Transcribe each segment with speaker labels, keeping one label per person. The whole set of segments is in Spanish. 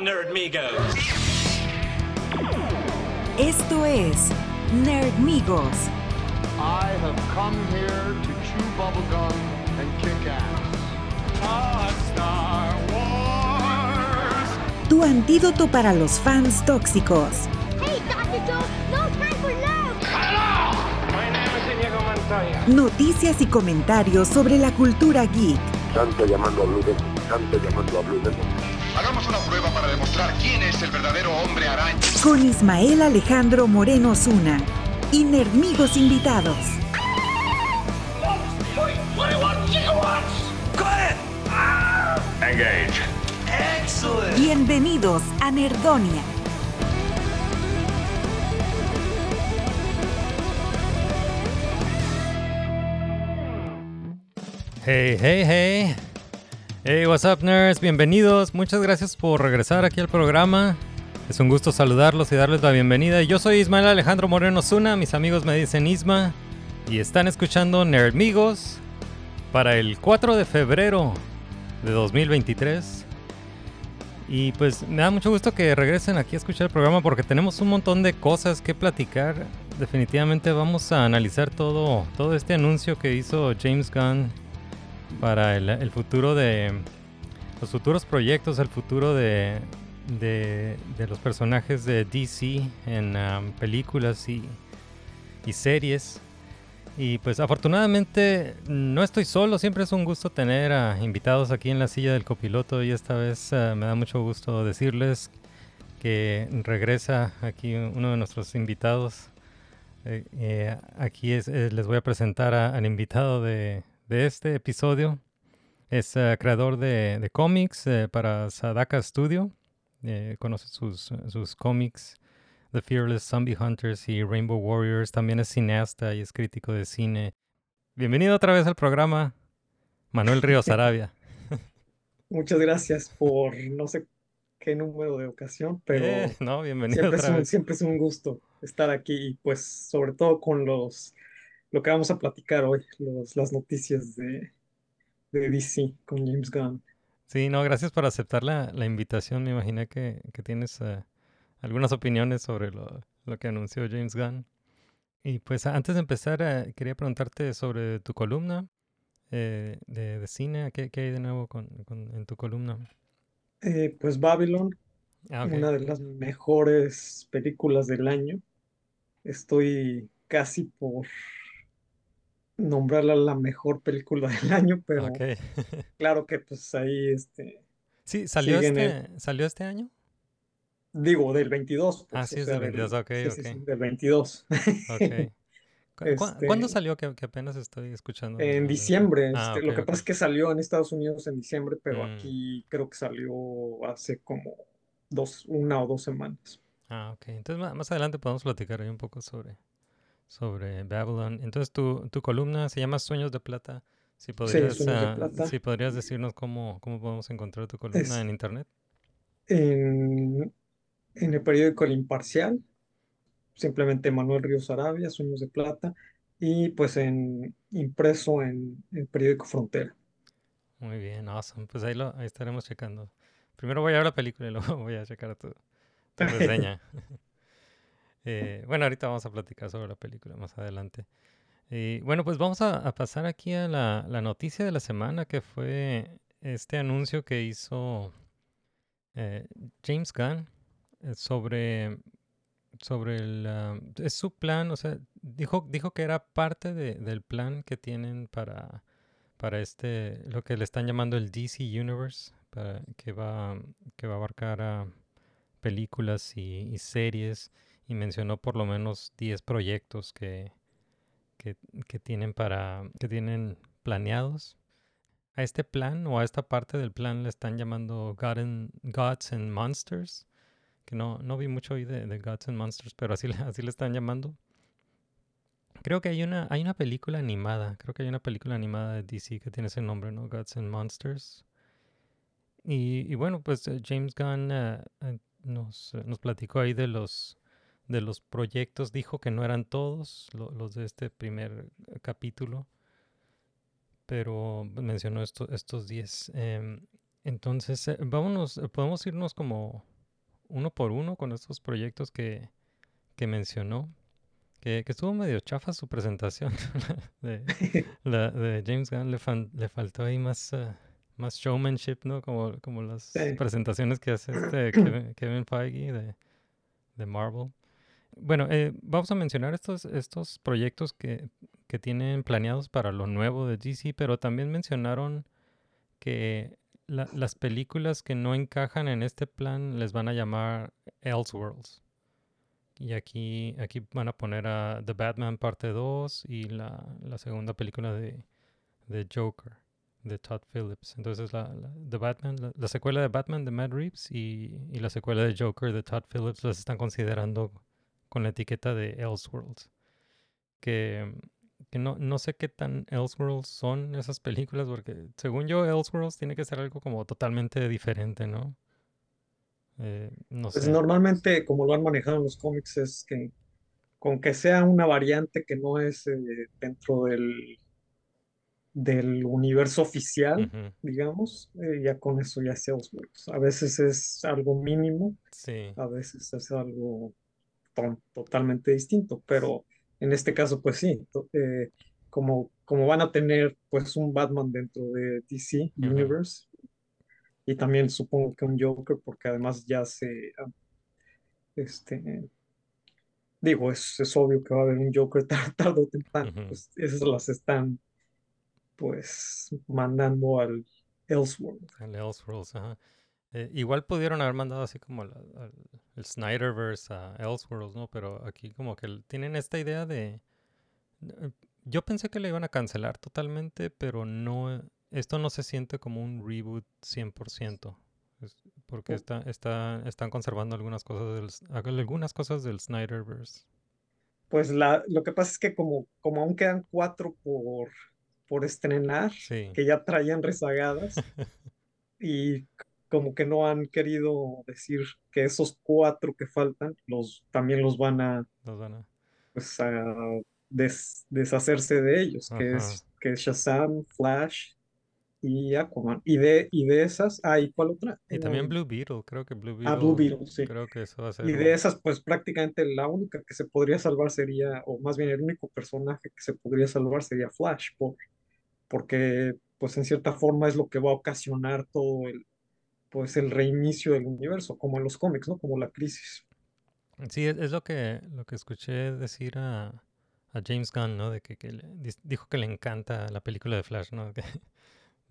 Speaker 1: Nerdmigos.
Speaker 2: Esto es Nerdmigos.
Speaker 3: I have come here to chew bubblegum and kick ass.
Speaker 1: Star Wars.
Speaker 2: Tu antídoto para los fans tóxicos.
Speaker 4: Hey, Dr. Joe, no time for love.
Speaker 1: My name is Inigo Montoya.
Speaker 2: Noticias y comentarios sobre la cultura geek.
Speaker 5: Santo llamando a Blue Demon, Santo llamando a Blue Demon.
Speaker 6: Hagamos una prueba para demostrar quién es el verdadero hombre araña.
Speaker 2: Con Ismael Alejandro Moreno Zuna. Y Nerdmigos invitados.
Speaker 6: Engage.
Speaker 2: Bienvenidos a Nerdonia.
Speaker 7: Hey, hey, hey. Hey, what's up, nerds? Bienvenidos. Muchas gracias por regresar aquí al programa. Es un gusto saludarlos y darles la bienvenida. Yo soy Ismael Alejandro Moreno Zuna. Mis amigos me dicen Isma. Y están escuchando Nerdmigos para el 4 de febrero de 2023. Y pues me da mucho gusto que regresen aquí a escuchar el programa porque tenemos un montón de cosas que platicar. Definitivamente vamos a analizar todo, todo este anuncio que hizo James Gunn para el, futuro de los futuros proyectos, el futuro de, de, los personajes de DC en um, películas y, y series. Y pues afortunadamente no estoy solo, siempre es un gusto tener a invitados aquí en la silla del copiloto y esta vez eh, me da mucho gusto decirles que regresa aquí uno de nuestros invitados. Eh, eh, aquí es, les voy a presentar al invitado de, de este episodio. Es eh, creador de, de cómics eh, para Sadaka Studio. Eh, conoce sus, sus cómics, The Fearless Zombie Hunters y Rainbow Warriors. También es cineasta y es crítico de cine. Bienvenido otra vez al programa, Manuel Ríos Arabia.
Speaker 8: Muchas gracias por no sé qué número de ocasión, pero
Speaker 7: Eh, no, bienvenido
Speaker 8: siempre es
Speaker 7: otra
Speaker 8: un,
Speaker 7: vez.
Speaker 8: siempre es un gusto estar aquí y pues sobre todo con los lo que vamos a platicar hoy, los, las noticias de, de DC con James Gunn.
Speaker 7: Sí, no, gracias por aceptar la, la invitación. Me imaginé que, que tienes eh, algunas opiniones sobre lo, lo que anunció James Gunn. Y pues antes de empezar, eh, quería preguntarte sobre tu columna eh, de, de cine. ¿Qué, qué hay de nuevo con, con- en tu columna?
Speaker 8: Eh, pues Babylon,
Speaker 7: Ah,
Speaker 8: una de las mejores películas del año. Estoy casi por nombrarla la mejor película del año, pero claro que pues ahí este
Speaker 7: Sí, ¿salió
Speaker 8: el-
Speaker 7: este, ¿salió este año?
Speaker 8: Digo, del 22,
Speaker 7: Ah,
Speaker 8: pues,
Speaker 7: sí,
Speaker 8: o
Speaker 7: es del 22, ok,
Speaker 8: sí, sí, sí, del 22.
Speaker 7: Ok. ¿Cu- cu- ¿Cuándo
Speaker 8: Este-
Speaker 7: salió que, que apenas estoy escuchando?
Speaker 8: En diciembre,
Speaker 7: Ah,
Speaker 8: este, lo que pasa es que salió en Estados Unidos en diciembre, pero
Speaker 7: Mm.
Speaker 8: aquí creo que salió hace como dos, una o dos semanas.
Speaker 7: Ah, ok. Entonces más adelante podemos platicar ahí un poco sobre, sobre Babylon. Entonces tu, tu columna se llama Sueños de Plata. Si podrías,
Speaker 8: de
Speaker 7: ah,
Speaker 8: Plata.
Speaker 7: si podrías decirnos cómo, cómo podemos encontrar tu columna
Speaker 8: Es-
Speaker 7: en internet.
Speaker 8: En, en el periódico El Imparcial, simplemente Manuel Ríos Arabia, Sueños de Plata, y pues en impreso en el periódico Frontera.
Speaker 7: Muy bien, awesome. Pues ahí, lo, ahí estaremos checando. Primero voy a ver la película y luego voy a checar tu, tu reseña. Eh, bueno, ahorita vamos a platicar sobre la película más adelante. Y bueno, pues vamos a, pasar aquí a la, noticia de la semana, que fue este anuncio que hizo eh, James Gunn eh, sobre, sobre el... ah, es su plan, o sea, dijo, dijo que era parte de- del plan que tienen para, para este, lo que le están llamando el DC Universe, que, va, que va a abarcar a películas y series, y mencionó por lo menos 10 proyectos que, que, que tienen para, que tienen planeados. A este plan o a esta parte del plan le están llamando God Gods and Monsters, que no, no vi mucho hoy de, de Gods and Monsters, pero así, así le están llamando. Creo que hay una, hay una película animada, creo que hay una película animada de DC que tiene ese nombre, ¿no? Gods and Monsters. Y, y bueno, pues eh, James Gunn eh, eh, nos, nos platicó ahí de los, de los proyectos, dijo que no eran todos lo- los de este primer eh, capítulo, pero mencionó esto- estos 10. em, Entonces, eh, vámonos, eh, podemos irnos como uno por uno con estos proyectos que, que mencionó. Que, que estuvo medio chafa su presentación. de, la, de James Gunn le, fan- le faltó ahí más, más showmanship, ¿no? Como, como las
Speaker 8: Sí.
Speaker 7: presentaciones que hace este Kevin, Kevin Feige de, de Marvel. Bueno, eh, vamos a mencionar estos, estos proyectos que, que tienen planeados para lo nuevo de DC, pero también mencionaron que la- las películas que no encajan en este plan les van a llamar Elseworlds. Y aquí, aquí van a poner a The Batman parte 2 y la, la segunda película de, de Joker, de Todd Phillips. Entonces la, la- The Batman, la secuela de Batman de Matt Reeves y, y la secuela de Joker de Todd Phillips las están considerando con la etiqueta de Elseworlds. Que, que no, no sé qué tan Elseworlds son esas películas, porque según yo Elseworlds tiene que ser algo como totalmente diferente, ¿no? Eh, no
Speaker 8: Pues
Speaker 7: sé.
Speaker 8: normalmente, como lo han manejado en los cómics, es que con que sea una variante que no es eh, dentro del, del universo oficial, digamos, eh, ya con eso ya es Elseworlds. A veces es algo mínimo,
Speaker 7: Sí.
Speaker 8: a veces es algo to- totalmente distinto, pero en este caso, pues sí, eh, como, como van a tener pues un Batman dentro de DC
Speaker 7: Ujú.
Speaker 8: Universe, y también supongo que un Joker, porque además ya se, ah, este, digo, es, es obvio que va a haber un Joker tar- tarde o temprano,
Speaker 7: Ujú.
Speaker 8: pues esas las están pues mandando al Elseworld.
Speaker 7: El Elseworlds, ajá. Eh, igual pudieron haber mandado así como la- el Snyderverse a Elseworlds, ¿no? Pero aquí como que tienen esta idea de... eh, Yo pensé que le iban a cancelar totalmente, pero no... Esto no se siente como un reboot 100%. es porque
Speaker 8: Oh.
Speaker 7: está, está, están conservando algunas cosas del, algunas cosas del Snyderverse.
Speaker 8: Pues la, lo que pasa es que como, como aún quedan cuatro por, por estrenar,
Speaker 7: Sí.
Speaker 8: que ya traían rezagadas, y como que no han querido decir que esos cuatro que faltan, los, también los van a,
Speaker 7: Los van a-
Speaker 8: pues, a des- deshacerse de ellos, que es, que es Shazam, Flash y Aquaman. Y de, y de esas, ah, ¿y cuál otra?
Speaker 7: Y también Blue Beetle, creo que Blue
Speaker 8: Ah, Blue
Speaker 7: Beetle,
Speaker 8: Beetle, sí.
Speaker 7: creo que eso va a ser...
Speaker 8: Y de esas, pues prácticamente la única que se podría salvar sería, o más bien el único personaje que se podría salvar sería Flash, por, porque pues en cierta forma es lo que va a ocasionar todo el, pues el reinicio del universo, como en los cómics, ¿no? Como la crisis.
Speaker 7: Sí, es, es lo que lo que escuché decir a, a James Gunn, ¿no? De que, que le- dijo que le encanta la película de Flash, ¿no? Que-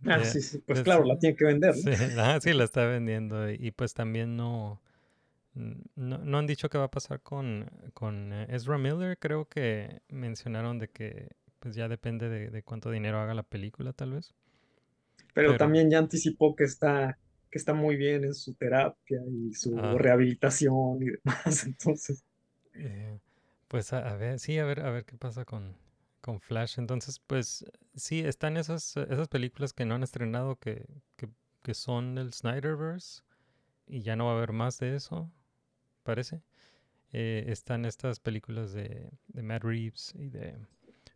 Speaker 8: Ah,
Speaker 7: de-
Speaker 8: sí, sí, pues
Speaker 7: de-
Speaker 8: claro, la tiene que vender, ¿no?
Speaker 7: Sí, ajá, sí, la está vendiendo. Y, y pues también no, no, no han dicho qué va a pasar con, con eh, Ezra Miller. Creo que mencionaron de que pues ya depende de, de cuánto dinero haga la película, tal vez.
Speaker 8: Pero
Speaker 7: Pero-
Speaker 8: también ya anticipó que está, que está muy bien en su terapia y su
Speaker 7: Ah.
Speaker 8: rehabilitación y demás, entonces,
Speaker 7: Eh, pues a, a ver, sí, a ver, a ver qué pasa con, con Flash. Entonces, pues sí, están esas, eh, esas películas que no han estrenado que, que, que son el Snyderverse y ya no va a haber más de eso, parece. Eh, están estas películas de, de Matt Reeves y de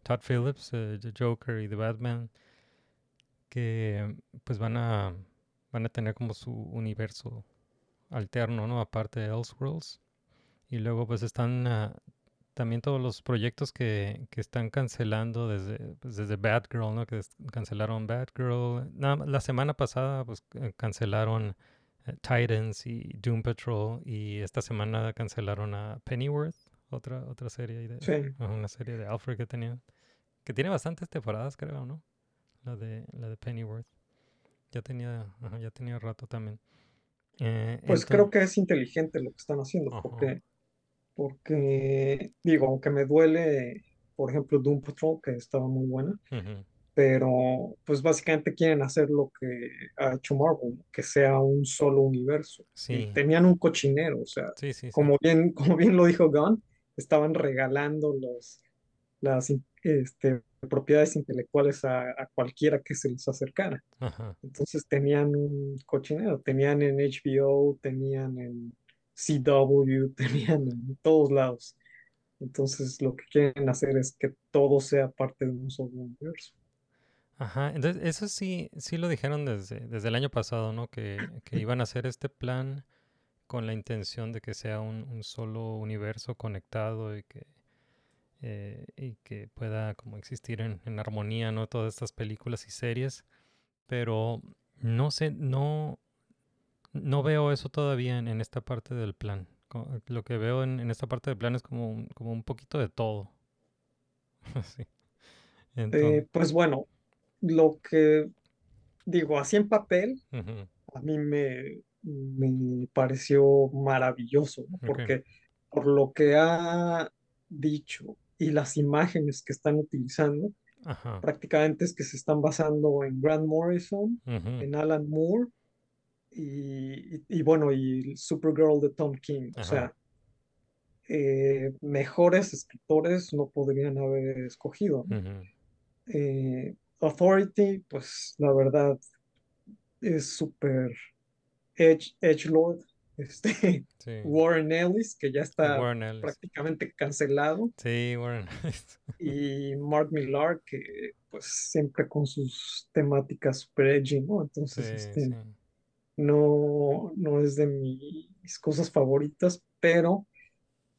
Speaker 7: Todd Phillips, eh, The Joker y The Batman, que pues van a, van a tener como su universo alterno, ¿no? Aparte de Elseworlds. Y luego pues están ah, también todos los proyectos que, que están cancelando desde, pues, desde Batgirl, ¿no? Que cancelaron Batgirl. Nada la semana pasada pues eh, cancelaron eh, Titans y Doom Patrol y esta semana cancelaron a Pennyworth, otra, otra serie de,
Speaker 8: sí.
Speaker 7: una serie de Alfred que tenían. Que tiene bastantes temporadas, creo, ¿no? La de, la de Pennyworth. Ya tenía, ajá, ya tenía rato también. Eh,
Speaker 8: Pues creo que es inteligente lo que están haciendo,
Speaker 7: Ajá.
Speaker 8: porque, porque, digo, aunque me duele, por ejemplo, Doom Patrol, que estaba muy buena, pero pues básicamente quieren hacer lo que ha hecho Marvel, que sea un solo universo. Y tenían un cochinero, o sea,
Speaker 7: Sí, sí, sí.
Speaker 8: como bien, como bien lo dijo Gunn, estaban regalando los, las este, propiedades intelectuales a, a cualquiera que se les acercara.
Speaker 7: Ajá.
Speaker 8: Entonces tenían un cochinero, tenían en HBO, tenían en CW, tenían en todos lados. Entonces lo que quieren hacer es que todo sea parte de un solo universo.
Speaker 7: Ajá, entonces eso sí, sí lo dijeron desde, desde el año pasado, ¿no? Que, que iban a hacer este plan con la intención de que sea un, un solo universo conectado y que, eh, y que pueda como existir en, en armonía, ¿no? Todas estas películas y series. Pero no sé, no, no veo eso todavía en, en esta parte del plan. Lo que veo en, en esta parte del plan es como un, como un poquito de todo. Sí. Entonces,
Speaker 8: Eh, pues bueno, lo que digo, así en papel,
Speaker 7: ujú,
Speaker 8: a mí me, me pareció maravilloso, ¿no? Porque por lo que ha dicho y las imágenes que están utilizando,
Speaker 7: Ajá.
Speaker 8: prácticamente es que se están basando en Grant Morrison, en Alan Moore y, y- y bueno, y Supergirl de Tom King. O sea, eh, mejores escritores no podrían haber escogido, Eh, Authority, pues la verdad es súper edge, edgelord. Este,
Speaker 7: Sí.
Speaker 8: Warren Ellis, que ya está
Speaker 7: Ellis.
Speaker 8: prácticamente cancelado,
Speaker 7: Sí, Warren.
Speaker 8: y Mark Millar, que pues siempre con sus temáticas super edgy, ¿no? Entonces,
Speaker 7: Sí,
Speaker 8: este,
Speaker 7: sí.
Speaker 8: no, no es de mis cosas favoritas, pero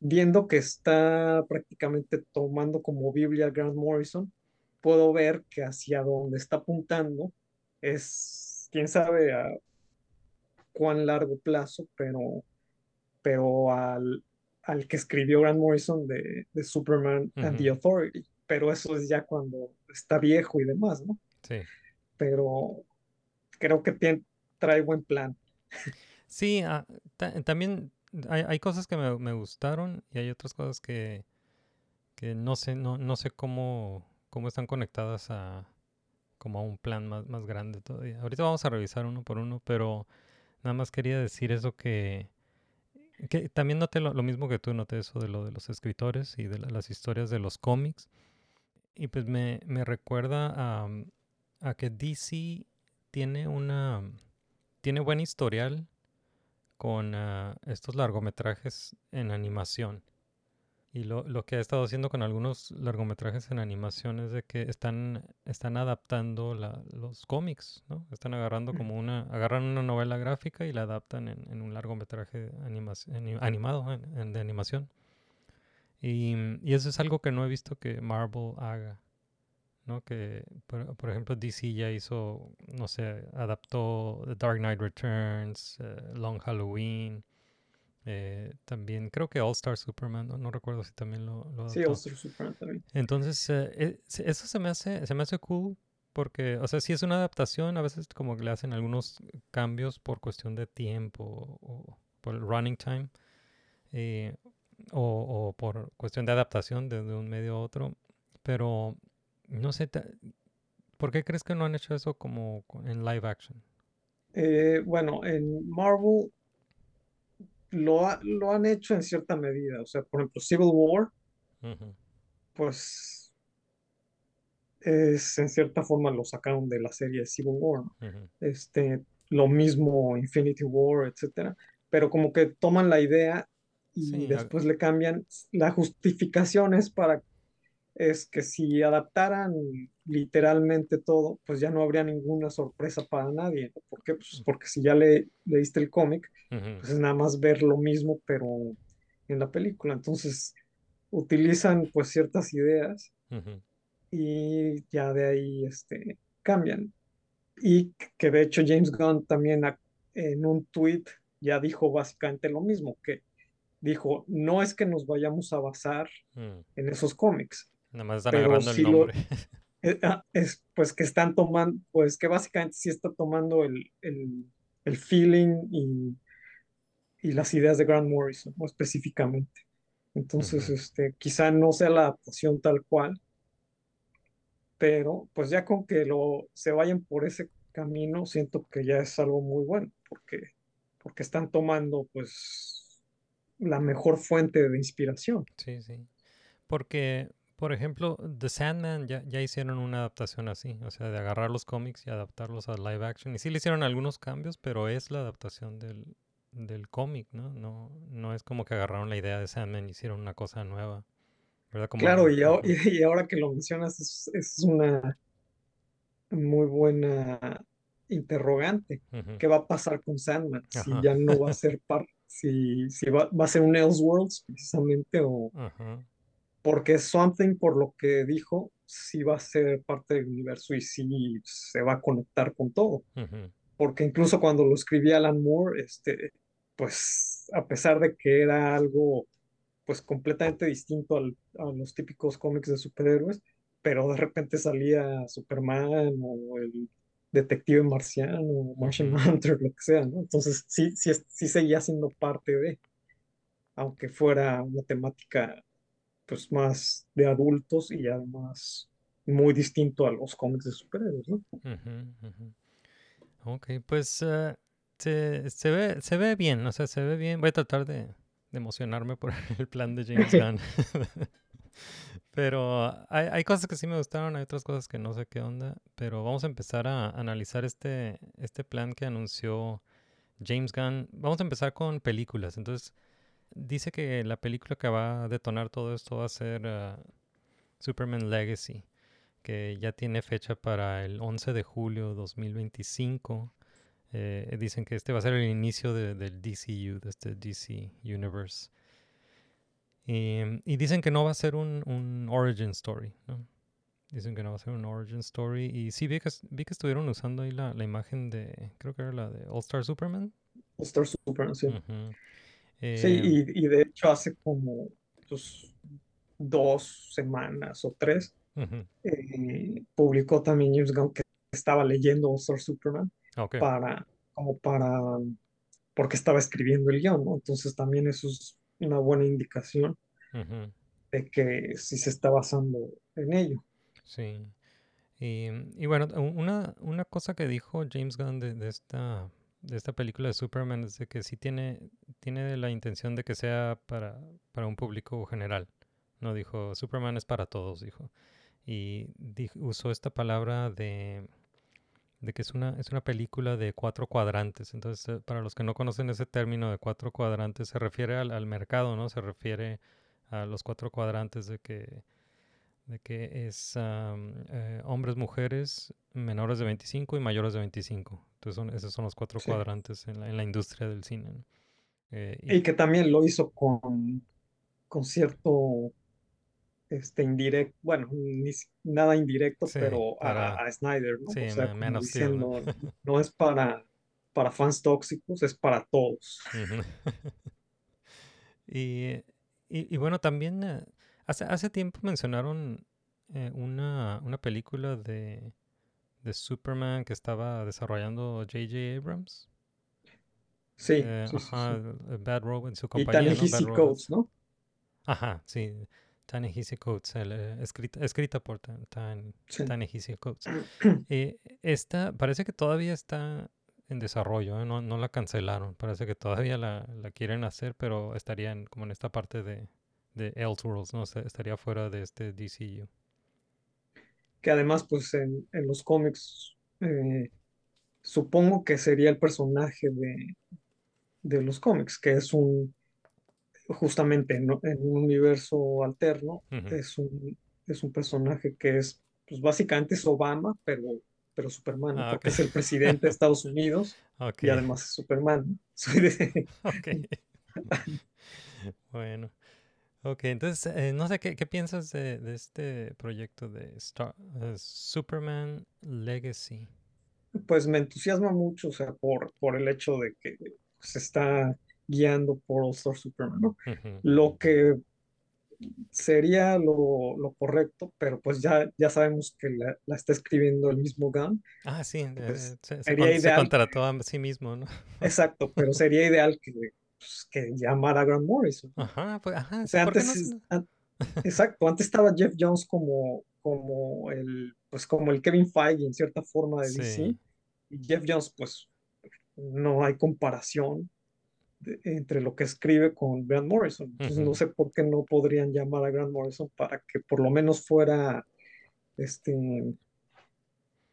Speaker 8: viendo que está prácticamente tomando como Biblia Grant Morrison, puedo ver que hacia donde está apuntando es, quién sabe a cuán largo plazo, pero, pero al, al que escribió Grant Morrison de, de Superman and the. Authority, pero eso es ya cuando está viejo y demás, ¿no?
Speaker 7: Sí.
Speaker 8: Pero creo que tien- trae buen plan.
Speaker 7: Sí, ta- también hay, hay cosas que me, me gustaron y hay otras cosas que, que no sé, no, no sé cómo, cómo están conectadas a como a un plan más, más grande todavía. Ahorita vamos a revisar uno por uno, pero nada más quería decir eso que, también noté lo, mismo que tú, noté eso de lo de los escritores y de la- las historias de los cómics. Y pues me, me recuerda a, a que DC tiene una tiene buen historial con ah, estos largometrajes en animación. Y lo, lo que ha estado haciendo con algunos largometrajes en animación es de que están, están adaptando la- los cómics, ¿no? Están agarrando como una, agarran una novela gráfica y la adaptan en, en un largometraje animado, en- en- de animación. Y, y eso es algo que no he visto que Marvel haga. ¿no? Que, por, por ejemplo, DC ya hizo, no sé, adaptó The Dark Knight Returns, eh, Long Halloween, eh, también creo que All Star Superman, no, No recuerdo si también lo, lo
Speaker 8: Sí,
Speaker 7: adaptó.
Speaker 8: All-Star Superman también.
Speaker 7: Entonces, eh, eso se me hace, se me hace cool porque, o sea, si es una adaptación, a veces como que le hacen algunos cambios por cuestión de tiempo o por el running time eh, o, o por cuestión de adaptación de, de un medio a otro, pero no sé, ¿por qué crees que no han hecho eso como en live action?
Speaker 8: Eh, bueno, en Marvel lo, ha- lo han hecho en cierta medida. O sea, por ejemplo, Civil War, pues es en cierta forma lo sacaron de la serie Civil War, Este, lo mismo Infinity War, etcétera. Pero como que toman la idea y
Speaker 7: Sí,
Speaker 8: después le cambian. La justificación es para es que si adaptaran literalmente todo, pues ya no habría ninguna sorpresa para nadie. ¿no? ¿Por qué? Pues porque si ya le, leíste el cómic,
Speaker 7: ujú,
Speaker 8: pues es nada más ver lo mismo, pero en la película. Entonces, utilizan pues ciertas ideas y ya de ahí este, cambian. Y que de hecho James Gunn también a- en un tweet ya dijo básicamente lo mismo, que dijo, no es que nos vayamos a basar
Speaker 7: Mm,
Speaker 8: en esos cómics,
Speaker 7: Nada más están agarrando el
Speaker 8: sí lo,
Speaker 7: nombre.
Speaker 8: eh, ah, es pues que están tomando, pues que básicamente sí está tomando el, el, el feeling y, y las ideas de Grant Morrison, ¿no? específicamente. Entonces,
Speaker 7: Ujú.
Speaker 8: este, quizá no sea la adaptación tal cual, pero pues ya con que lo, se vayan por ese camino, siento que ya es algo muy bueno, porque, porque están tomando pues la mejor fuente de inspiración.
Speaker 7: Sí, sí. Porque, por ejemplo, The Sandman ya, ya hicieron una adaptación así, o sea, de agarrar los cómics y adaptarlos a live action. Y sí le hicieron algunos cambios, pero es la adaptación del, del cómic, ¿no? No, no es como que agarraron la idea de Sandman y hicieron una cosa nueva, ¿verdad? Como,
Speaker 8: Claro, y, ahora-
Speaker 7: Ujú.
Speaker 8: y ahora que lo mencionas, es, es una, muy buena interrogante. ¿Qué va a pasar con Sandman? Si ya no va a ser parte, si, si va, va a ser un Elseworlds precisamente, o
Speaker 7: Ajá.
Speaker 8: Porque Something, por lo que dijo, sí va a ser parte del universo y sí se va a conectar con todo.
Speaker 7: Ujú.
Speaker 8: Porque incluso cuando lo escribía Alan Moore, este, pues a pesar de que era algo pues completamente distinto al- a los típicos cómics de superhéroes, pero de repente salía Superman o el detective marciano, o Martian. Hunter, lo que sea, ¿no? Entonces sí, sí, sí seguía siendo parte de, aunque fuera una temática pues más de adultos y además muy distinto a los cómics de superhéroes, ¿no?
Speaker 7: Ujú. Ok, pues eh, se, se ve, se ve bien, o sea, se ve bien. Voy a tratar de, de emocionarme por el plan de James Gunn. Pero hay, hay cosas que sí me gustaron, hay otras cosas que no sé qué onda. Pero vamos a empezar a analizar este, este plan que anunció James Gunn. Vamos a empezar con películas. Entonces, dice que la película que va a detonar todo esto va a ser ah, Superman Legacy que ya tiene fecha para el 11 de julio 2025. Eh, dicen que este va a ser el inicio de- del DCU, de este DC Universe. Y, y dicen que no va a ser un, un origin story, ¿no? Dicen que no va a ser un origin story. Y sí vi que, vi que estuvieron usando ahí la, la imagen de, creo que era la de All Star Superman.
Speaker 8: Star Superman, sí. Sí,
Speaker 7: Eh,
Speaker 8: y, y de hecho hace como pues, dos semanas o tres eh, publicó también James Gunn que estaba leyendo All Star Superman
Speaker 7: Ok.
Speaker 8: para, como para, porque estaba escribiendo el guion, ¿no? Entonces también eso es una buena indicación de que sí se está basando en ello.
Speaker 7: Sí. Y, y bueno, una, una cosa que dijo James Gunn de, de esta, de esta película de Superman es de que sí tiene, tiene la intención de que sea para, para un público general. No dijo, Superman es para todos, dijo. Y usó esta palabra de, de que es una, es una película de cuatro cuadrantes. Entonces, eh, para los que no conocen ese término de cuatro cuadrantes, se refiere al, al mercado, ¿no? Se refiere a los cuatro cuadrantes de que de que es eh, hombres, mujeres, menores de 25 y mayores de 25. Entonces son, esos son los cuatro
Speaker 8: Sí.
Speaker 7: cuadrantes en la, en la industria del cine. ¿no? Eh, y-
Speaker 8: Y que también lo hizo con, con cierto este indirecto, bueno, ni nada indirecto,
Speaker 7: Sí,
Speaker 8: pero a,
Speaker 7: para-
Speaker 8: a Snyder, ¿no?
Speaker 7: sí,
Speaker 8: O sea, diciendo, no es para, para fans tóxicos, es para todos.
Speaker 7: Y- y bueno, también eh, hace, hace tiempo mencionaron eh, una, una película de, de Superman que estaba desarrollando J.J. Abrams.
Speaker 8: Sí,
Speaker 7: Eh,
Speaker 8: sí, sí,
Speaker 7: ajá,
Speaker 8: sí.
Speaker 7: eh, Bad Robot, su
Speaker 8: Y
Speaker 7: compañía, ¿no? Bad
Speaker 8: Ta-Nehisi
Speaker 7: Robots.
Speaker 8: Coates, ¿no?
Speaker 7: Ajá, sí. Ta-Nehisi Coates, el, eh, escrita, escrita por Ta- Tan-
Speaker 8: Sí.
Speaker 7: Ta-Nehisi Coates. Eh, esta parece que todavía está en desarrollo, ¿eh? no, no la cancelaron. Parece que todavía la, la quieren hacer, pero estaría en- como en esta parte de, de Elseworlds, ¿no? O sea, estaría fuera de este DCU.
Speaker 8: Que además, pues en, en los cómics, eh, supongo que sería el personaje de, de los cómics, que es un, justamente en, en un universo alterno, es un, es un personaje que es, pues básicamente es Obama, pero, pero Superman.
Speaker 7: Ah,
Speaker 8: porque es el presidente de Estados Unidos y además es Superman. ¿no? Soy de-
Speaker 7: ok. bueno. Ok, entonces, eh, no sé, ¿qué, qué piensas de, de este proyecto de Star, eh, Superman Legacy?
Speaker 8: pues me entusiasma mucho, o sea, por, por el hecho de que se está guiando por All Star Superman, ¿no? Lo que sería lo, lo correcto, pero pues ya, ya sabemos que la, la está escribiendo el mismo Gunn.
Speaker 7: Ah, sí, eh,
Speaker 8: Pues,
Speaker 7: se
Speaker 8: sería
Speaker 7: con- se
Speaker 8: ideal
Speaker 7: contrató a sí mismo, ¿no?
Speaker 8: Exacto, pero sería ideal que, pues, que llamara a Grant Morrison.
Speaker 7: Ajá, pues, ajá,
Speaker 8: O
Speaker 7: sí,
Speaker 8: sea,
Speaker 7: ¿por qué
Speaker 8: antes,
Speaker 7: no
Speaker 8: an- exacto, antes estaba Jeff Jones como, como el, pues como el Kevin Feige en cierta forma de DC, y Jeff Jones, pues no hay comparación de- entre lo que escribe con Grant Morrison. Entonces no sé por qué no podrían llamar a Grant Morrison para que por lo menos fuera, este,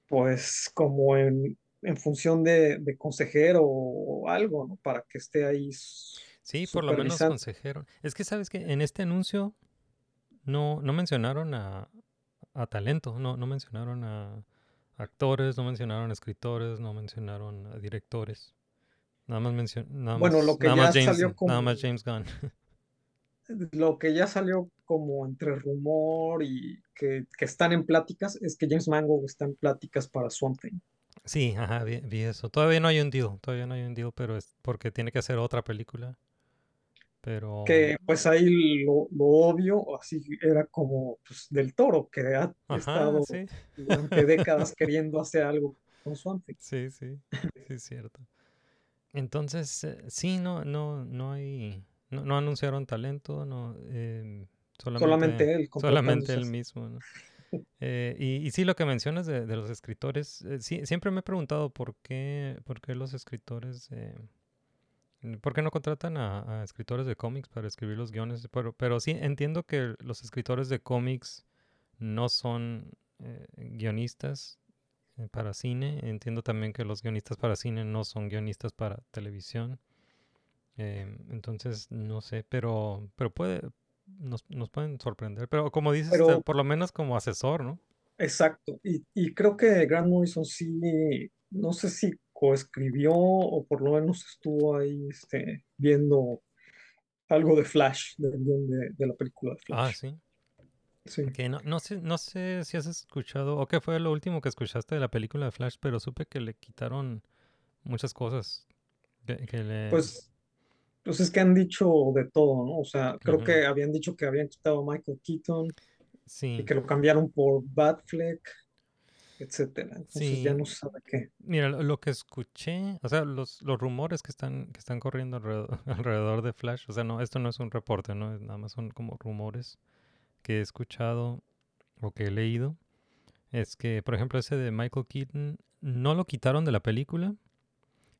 Speaker 8: pues como en, en función de, de consejero o algo, ¿no? Para que esté ahí
Speaker 7: Sí, por lo menos consejero. Es que, ¿sabes que En este anuncio no, no mencionaron a, a talento, no, no mencionaron a, actores, no mencionaron escritores, no mencionaron uh, directores. Nada más mencion nada
Speaker 8: Bueno,
Speaker 7: más,
Speaker 8: lo que
Speaker 7: nada más
Speaker 8: ya
Speaker 7: James,
Speaker 8: salió como-
Speaker 7: nada más James Gunn.
Speaker 8: Lo que ya salió como entre rumor y que, que están en pláticas es que James Mango está en pláticas para Swamp Thing.
Speaker 7: Sí, ajá, vi, vi eso. Todavía no hay un deal, todavía no hay un deal, pero es porque tiene que hacer otra película. Pero
Speaker 8: Que pues ahí lo, lo obvio, así era como pues, del Toro, que ha
Speaker 7: ajá,
Speaker 8: estado
Speaker 7: sí.
Speaker 8: durante décadas queriendo hacer algo con Swamp.
Speaker 7: Sí, sí, sí es cierto. Entonces, eh, sí, no, no, no hay, no, no anunciaron talento, no, em,
Speaker 8: Solamente él
Speaker 7: solamente él mismo, ¿no? Eh, y, sí, lo que mencionas de, los escritores, eh, siempre me he preguntado por qué, por qué los escritores, eh, por qué no contratan a, a escritores de cómics para escribir los guiones, pero, pero sí entiendo que los escritores de cómics no son guionistas para cine, entiendo también que los guionistas para cine no son guionistas para televisión, eh, entonces no sé, pero, pero puede, nos, nos pueden sorprender, pero como dices,
Speaker 8: Pero-
Speaker 7: por lo menos como asesor, ¿no?
Speaker 8: Exacto. Y, y creo que Grant Morrison sí, no sé si coescribió o por lo menos estuvo ahí este, viendo algo de Flash, de, de la película de
Speaker 7: Ah,
Speaker 8: Flash.
Speaker 7: sí.
Speaker 8: Sí.
Speaker 7: Que no, no sé, no sé si has escuchado, o qué fue lo último que escuchaste de la película de Flash, pero supe que le quitaron muchas cosas. Que, que le...
Speaker 8: Pues, pues es que han dicho de todo, ¿no? O sea, creo
Speaker 7: Ujú.
Speaker 8: que habían dicho que habían quitado a Michael Keaton
Speaker 7: sí.
Speaker 8: y que lo cambiaron por Batfleck, etcétera. Entonces
Speaker 7: Sí.
Speaker 8: ya no se sabe qué.
Speaker 7: Mira, lo, que escuché, o sea, los, los rumores que están, que están corriendo alrededor, alrededor de Flash, o sea, no, esto no es un reporte, ¿no? Nada más son como rumores que he escuchado o que he leído. Es que, por ejemplo, ese de Michael Keaton no lo quitaron de la película,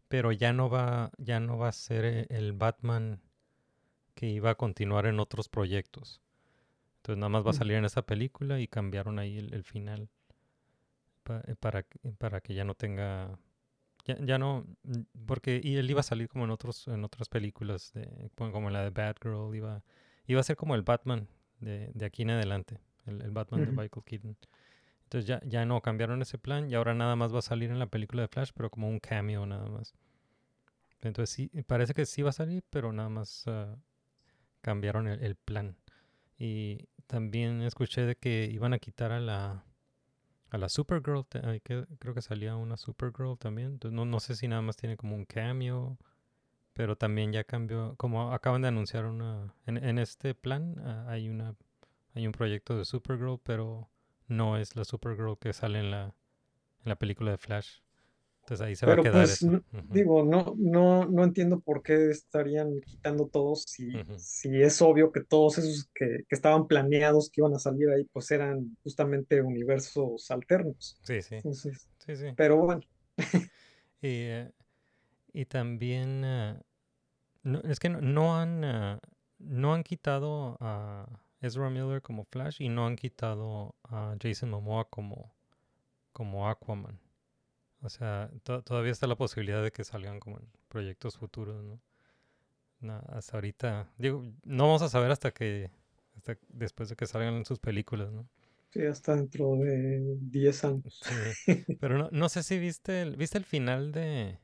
Speaker 7: pero ya no va, ya no va a ser e- el Batman que iba a continuar en otros proyectos. Entonces nada más va a
Speaker 8: Mm.
Speaker 7: salir en esa película y cambiaron ahí el, el final pa- eh, para, que- para que ya no tenga ya, ya no mm, porque y él iba a salir como en otros en otras películas de, como en la de Batgirl iba iba a ser como el Batman de, de aquí en adelante el, el Batman de. Michael Keaton entonces ya, ya no cambiaron ese plan y ahora nada más va a salir en la película de Flash pero como un cameo nada más entonces sí parece que sí va a salir pero nada más ah, cambiaron el, el plan y también escuché de que iban a quitar a la a la Supergirl, que- creo que salía una Supergirl también. Entonces, no, no sé si nada más tiene como un cameo, pero también ya cambió, como acaban de anunciar una, en, en este plan ah, hay una, hay un proyecto de Supergirl, pero no es la Supergirl que sale en la, en la película de Flash. Entonces ahí se va a quedar
Speaker 8: pues,
Speaker 7: eso.
Speaker 8: no- digo, no, no, no entiendo por qué estarían quitando todos si, si es obvio que todos esos que, que estaban planeados que iban a salir ahí, pues eran justamente universos alternos.
Speaker 7: Sí, sí,
Speaker 8: Entonces,
Speaker 7: sí, sí.
Speaker 8: pero bueno,
Speaker 7: Y, eh, y también ah, no, es que no, no han ah, no han quitado a Ezra Miller como Flash y no han quitado a Jason Momoa como como Aquaman. O sea, to- todavía está la posibilidad de que salgan como en proyectos futuros, ¿no? Na- hasta ahorita, digo, no vamos a saber hasta que hasta después de que salgan en sus películas, ¿no?
Speaker 8: sí, hasta dentro de 10 años.
Speaker 7: Sí, pero no, no sé si viste el, viste el final de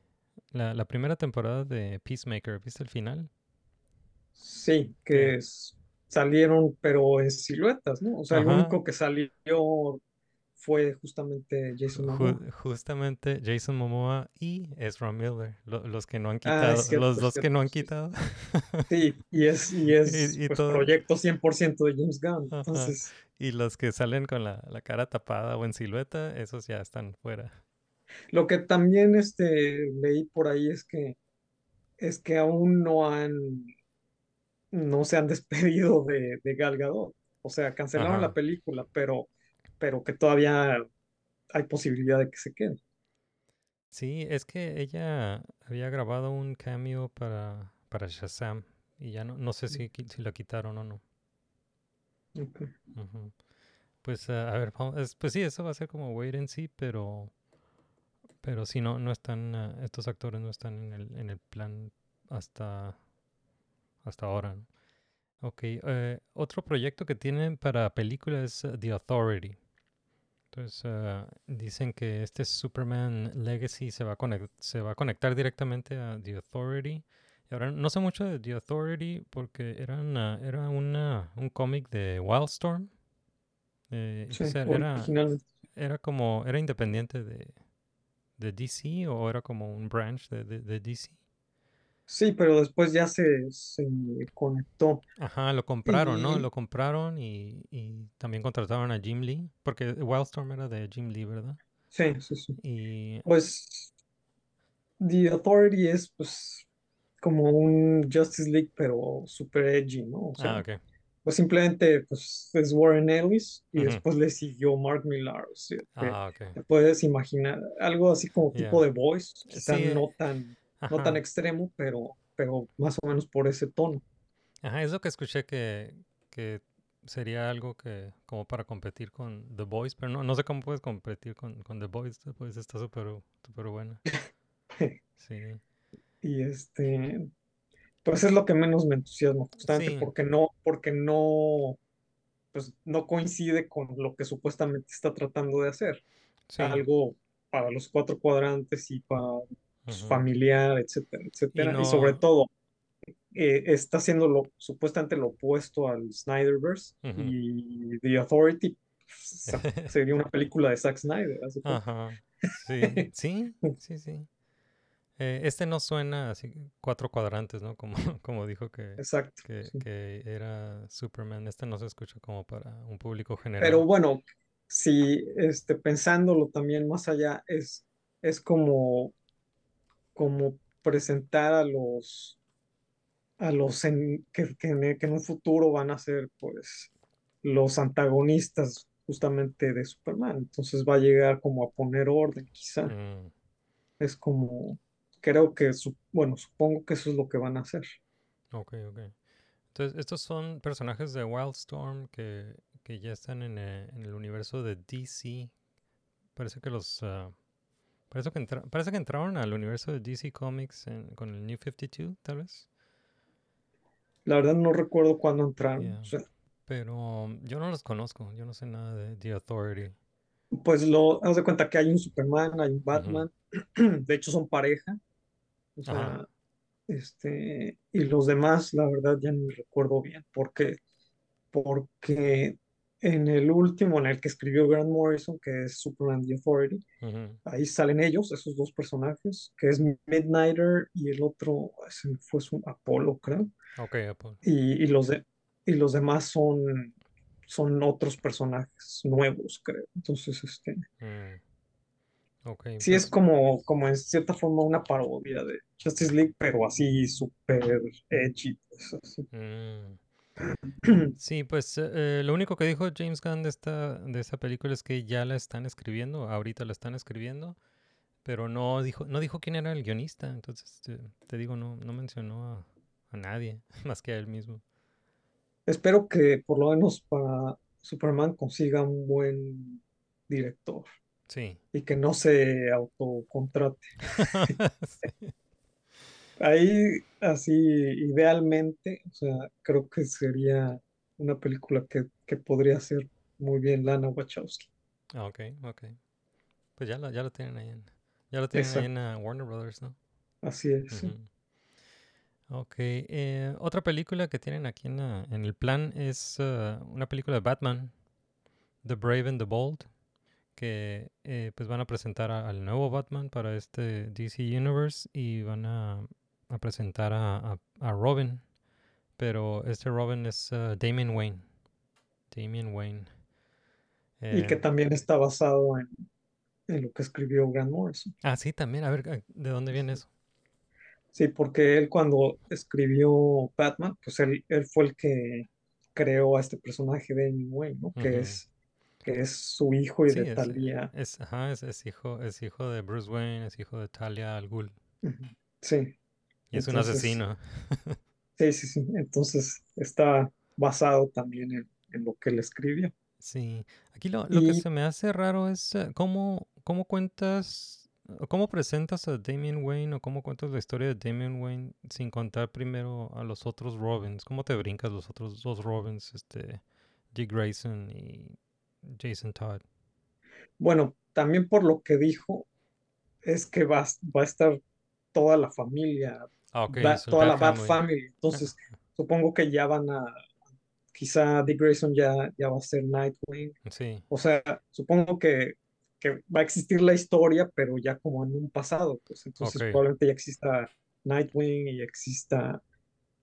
Speaker 7: la, la primera temporada de Peacemaker, ¿viste el final?
Speaker 8: Sí, que s- salieron, pero en siluetas, ¿no? O sea, el único que salió fue justamente Jason Momoa.
Speaker 7: justamente Jason Momoa y Ezra Miller, lo- los que no han
Speaker 8: Ah,
Speaker 7: quitado,
Speaker 8: cierto,
Speaker 7: los dos que no han quitado.
Speaker 8: Sí, y es, y es
Speaker 7: Y- y
Speaker 8: pues,
Speaker 7: todo-
Speaker 8: proyecto 100% de James Gunn. Entonces,
Speaker 7: Y los que salen con la, la cara tapada o en silueta, esos ya están fuera.
Speaker 8: lo que también este, leí por ahí es que es que aún no han no se han despedido de, de Gal Gadot. O sea, cancelaron
Speaker 7: Ajá.
Speaker 8: la película, pero, pero que todavía hay posibilidad de que se quede.
Speaker 7: Sí, es que ella había grabado un cameo para, para Shazam y ya no, no sé si, qui- si la quitaron o no.
Speaker 8: Ok.
Speaker 7: Ujú. Pues a ver, vamos- es- pues sí, eso va a ser como wait and see, pero pero si no no están ah, estos actores no están en el en el plan hasta hasta ahora. ¿no? Ok, eh, otro proyecto que tienen para película es uh, The Authority. Entonces ah, dicen que este Superman Legacy se va, a se va a conectar directamente a The Authority. Y ahora no sé mucho de The Authority porque era, una- era una, un cómic de Wildstorm. Eh,
Speaker 8: Sí,
Speaker 7: era, era como, era independiente de, de DC o era como un branch de, de- de DC.
Speaker 8: Sí, pero después ya se, se conectó.
Speaker 7: Ajá, lo compraron, ¿no? Lo compraron y, y también contrataron a Jim Lee, porque Wildstorm era de Jim Lee, ¿verdad?
Speaker 8: Sí, sí, sí.
Speaker 7: Y
Speaker 8: Pues The Authority es pues como un Justice League, pero super edgy, ¿no? O sea,
Speaker 7: ah, ok.
Speaker 8: pues simplemente pues es Warren Ellis y después le siguió Mark Millar. O sea, que
Speaker 7: Ah, ok.
Speaker 8: te puedes imaginar algo así como tipo de Voice, quizá
Speaker 7: Sí,
Speaker 8: no tan, no tan extremo, pero, pero más o menos por ese tono.
Speaker 7: Ajá, es lo que escuché que, que sería algo que como para competir con The Boys, pero no, no sé cómo puedes competir con, con The Boys. The Boys está súper súper buena. Sí.
Speaker 8: Y este, pues es lo que menos me entusiasma, justamente
Speaker 7: Sí.
Speaker 8: porque no, porque no, pues no coincide con lo que supuestamente está tratando de hacer.
Speaker 7: Sí.
Speaker 8: Algo para los cuatro cuadrantes y para familiar, etcétera, etcétera. Y, sobre todo, eh, está haciendo lo, supuestamente lo opuesto al Snyderverse
Speaker 7: Ujú.
Speaker 8: y The Authority sería una película de Zack Snyder.
Speaker 7: Ajá. Sí, sí, sí, sí. Eh, este no suena así cuatro cuadrantes, ¿no? Como, como dijo que,
Speaker 8: Exacto.
Speaker 7: que,
Speaker 8: sí.
Speaker 7: que era Superman. Este no se escucha como para un público
Speaker 8: Pero
Speaker 7: general.
Speaker 8: bueno, si este, pensándolo también más allá, es, es como, como presentar a los, a los en- que, que en, que en un futuro van a ser pues los antagonistas justamente de Superman. Entonces va a llegar como a poner orden, quizá.
Speaker 7: Mm,
Speaker 8: Es como, creo que, su- bueno, supongo que eso es lo que van a hacer.
Speaker 7: ok, ok. Entonces, estos son personajes de Wildstorm que, que ya están en, eh, en el universo de DC. Parece que los... ah, parece, que entra- parece que entraron al universo de DC Comics en- con el New 52, tal vez.
Speaker 8: La verdad no recuerdo cuándo entraron.
Speaker 7: Yeah.
Speaker 8: O sea,
Speaker 7: Pero um, yo no los conozco. Yo no sé nada de The Authority.
Speaker 8: Pues lo, haz de cuenta que hay un Superman, hay un Batman, de hecho son pareja, o sea,
Speaker 7: Ajá.
Speaker 8: este, y los demás, la verdad, ya ni recuerdo bien, porque, porque en el último, en el que escribió Grant Morrison, que es Superman The Authority, ahí salen ellos, esos dos personajes, que es Midnighter y el otro, fue su Apolo, creo,
Speaker 7: Ok, Apple.
Speaker 8: y, y los de, y los demás son, son otros personajes nuevos, creo, entonces, este...
Speaker 7: Mm. Ok,
Speaker 8: Sí, es
Speaker 7: pues,
Speaker 8: como, como en cierta forma una parodia de Justice League, pero así súper edgy, pues, así.
Speaker 7: mm. Sí, pues eh, lo único que dijo James Gunn de esta, de esa película es que ya la están escribiendo, ahorita la están escribiendo, pero no dijo, no dijo quién era el guionista, entonces te, te digo, no, no mencionó a, a nadie más que a él mismo.
Speaker 8: Espero que por lo menos para Superman consiga un buen director
Speaker 7: Sí.
Speaker 8: y que no se autocontrate.
Speaker 7: Sí.
Speaker 8: Ahí, así, idealmente, o sea, creo que sería una película que, que podría ser muy bien Lana Wachowski.
Speaker 7: Ah, Ok, ok. Pues ya lo, ya lo tienen ahí en, ya lo tienen ahí en ah, Warner Brothers, ¿no?
Speaker 8: Así es.
Speaker 7: Ujú. Ok, eh, otra película que tienen aquí en, la- en el plan es ah, una película de Batman, The Brave and the Bold, que eh, pues van a presentar a- al nuevo Batman para este DC Universe y van a, a presentar a, a- a Robin, pero este Robin es ah, Damian Wayne. Damian Wayne.
Speaker 8: Y que
Speaker 7: Eh,
Speaker 8: también está basado en, en lo que escribió Grant Morrison.
Speaker 7: ah, sí, también, a ver, ¿de dónde viene eso?
Speaker 8: Sí, porque él cuando escribió Batman, pues él, él fue el que creó a este personaje de Damian Wayne, ¿no? Que es, que es su hijo y
Speaker 7: Sí,
Speaker 8: de
Speaker 7: es,
Speaker 8: Talia.
Speaker 7: es, ajá, es, es hijo, es hijo de Bruce Wayne, es hijo de Talia al Ghul.
Speaker 8: Sí,
Speaker 7: Y es un asesino.
Speaker 8: sí, sí, sí. Entonces está basado también en, en lo que él escribió.
Speaker 7: Sí. Aquí lo, lo que se me hace raro es eh, cómo, cómo cuentas, cómo presentas a Damian Wayne o cómo cuentas la historia de Damian Wayne sin contar primero a los otros Robins. ¿Cómo te brincas los otros dos Robins, este, Dick Grayson y Jason Todd?
Speaker 8: Bueno, también por lo que dijo, es que va, va a estar toda la familia,
Speaker 7: Ah,
Speaker 8: Ba- toda la
Speaker 7: Bat Family.
Speaker 8: Family. Entonces, supongo que ya van a, quizá Dick Grayson ya, ya va a ser Nightwing.
Speaker 7: Sí,
Speaker 8: O sea, supongo que, que va a existir la historia, pero ya como en un pasado, pues entonces probablemente ya exista Nightwing y exista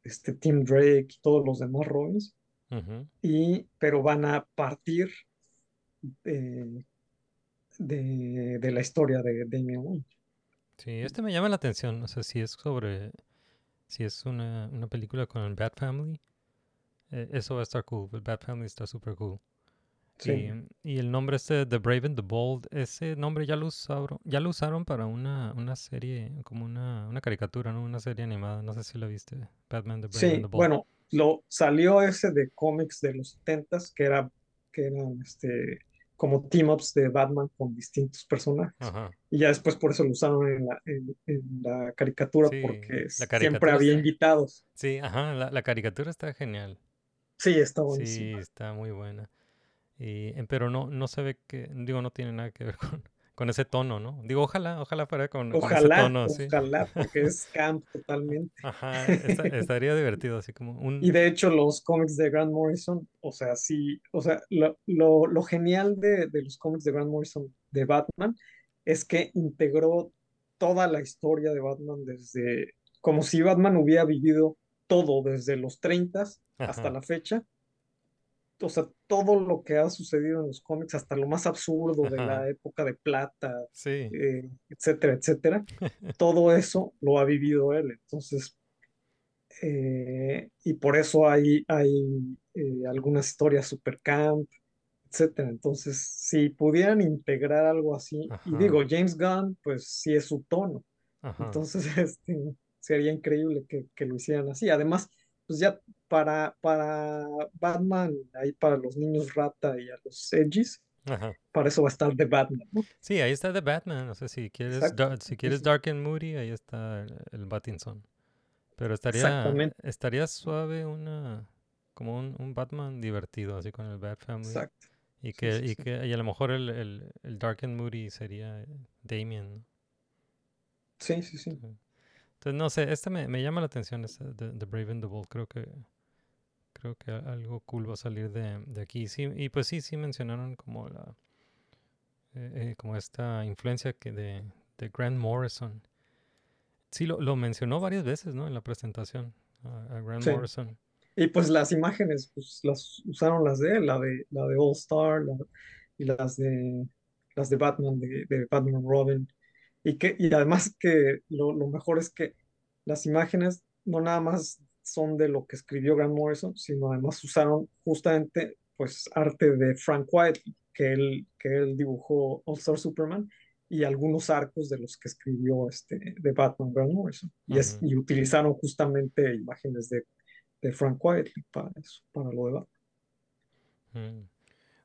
Speaker 8: este Tim Drake y todos los demás Robins, y, pero van a partir eh, de, de la historia de Damian Wayne.
Speaker 7: Sí, este me llama la atención. O sea, si es sobre. Si es una, una película con el Bat Family, eh, eso va a estar cool. El Bat Family está súper cool.
Speaker 8: Sí.
Speaker 7: Y, y el nombre este, The Brave and the Bold, ese nombre ya lo usaron, ya lo usaron para una, una serie, como una, una caricatura, ¿no? Una serie animada. No sé si la viste. Batman, The Brave
Speaker 8: Sí,
Speaker 7: and the Bold.
Speaker 8: bueno, lo salió ese de cómics de los 70s que era que eran este como team-ups de Batman con distintos personajes.
Speaker 7: Ajá.
Speaker 8: Y ya después por eso lo usaron en la, en, en la caricatura
Speaker 7: Sí,
Speaker 8: porque
Speaker 7: la
Speaker 8: siempre había
Speaker 7: está-
Speaker 8: invitados.
Speaker 7: Sí, ajá, la, la caricatura está genial.
Speaker 8: Sí, está
Speaker 7: Sí,
Speaker 8: buenísimo.
Speaker 7: está muy buena. Y, pero no, no se ve que, digo, no tiene nada que ver con, con ese tono, ¿no? Digo, ojalá, ojalá fuera con, con ese
Speaker 8: Ojalá,
Speaker 7: tono, sí.
Speaker 8: ojalá, porque es camp totalmente.
Speaker 7: Ajá, esta- estaría divertido, así como un...
Speaker 8: Y de hecho los cómics de Grant Morrison, o sea, sí, o sea, lo, lo, lo genial de, de los cómics de Grant Morrison de Batman es que integró toda la historia de Batman desde, como si Batman hubiera vivido todo desde los 30 hasta
Speaker 7: Ajá.
Speaker 8: la fecha. O sea, todo lo que ha sucedido en los cómics, hasta lo más absurdo de la
Speaker 7: Ajá.
Speaker 8: época de plata,
Speaker 7: Sí,
Speaker 8: eh, etcétera, etcétera. Todo eso lo ha vivido él. Entonces, eh, y por eso hay, hay eh, algunas historias super camp, etcétera. Entonces, si pudieran integrar algo así, y
Speaker 7: Ajá.
Speaker 8: digo, James Gunn, pues sí es su tono.
Speaker 7: ajá.
Speaker 8: Entonces, este, sería increíble que, que lo hicieran así. Además, pues ya para, para Batman, ahí para los niños rata y a los edgys,
Speaker 7: Ajá.
Speaker 8: para eso va a estar The Batman, ¿no?
Speaker 7: Sí, ahí está The Batman. O sea, si quieres, si quieres. Dark and Moody, ahí está el, el Pattinson. Pero estaría, estaría suave una, como un, un Batman divertido, así con el Bat Family.
Speaker 8: Exacto.
Speaker 7: Y
Speaker 8: Sí,
Speaker 7: que,
Speaker 8: sí,
Speaker 7: y que, y a lo mejor el, el, el Dark and Moody sería Damien, ¿no?
Speaker 8: Sí, sí, sí.
Speaker 7: Entonces, no sé, este me, me llama la atención, este, The, The Brave and the Bold. Creo que, creo que algo cool va a salir de, de aquí. Sí, y pues sí, sí mencionaron como la, eh, eh, como esta influencia que de, de Grant Morrison. Sí, lo, lo mencionó varias veces, ¿no? En la presentación, a, a Grant
Speaker 8: Sí.
Speaker 7: Morrison.
Speaker 8: Y pues las imágenes, pues las usaron las de él, la de la de All Star, la- y las de las de Batman, de, de Batman Robin. Y que, y además que lo, lo mejor es que las imágenes no nada más son de lo que escribió Grant Morrison, sino además usaron justamente pues arte de Frank White, que él, que él dibujó All Star Superman, y algunos arcos de los que escribió este de Batman Grant Morrison. Y, es, y utilizaron justamente imágenes de de Frank Whiteley para eso, para lo de Batman.
Speaker 7: Mm.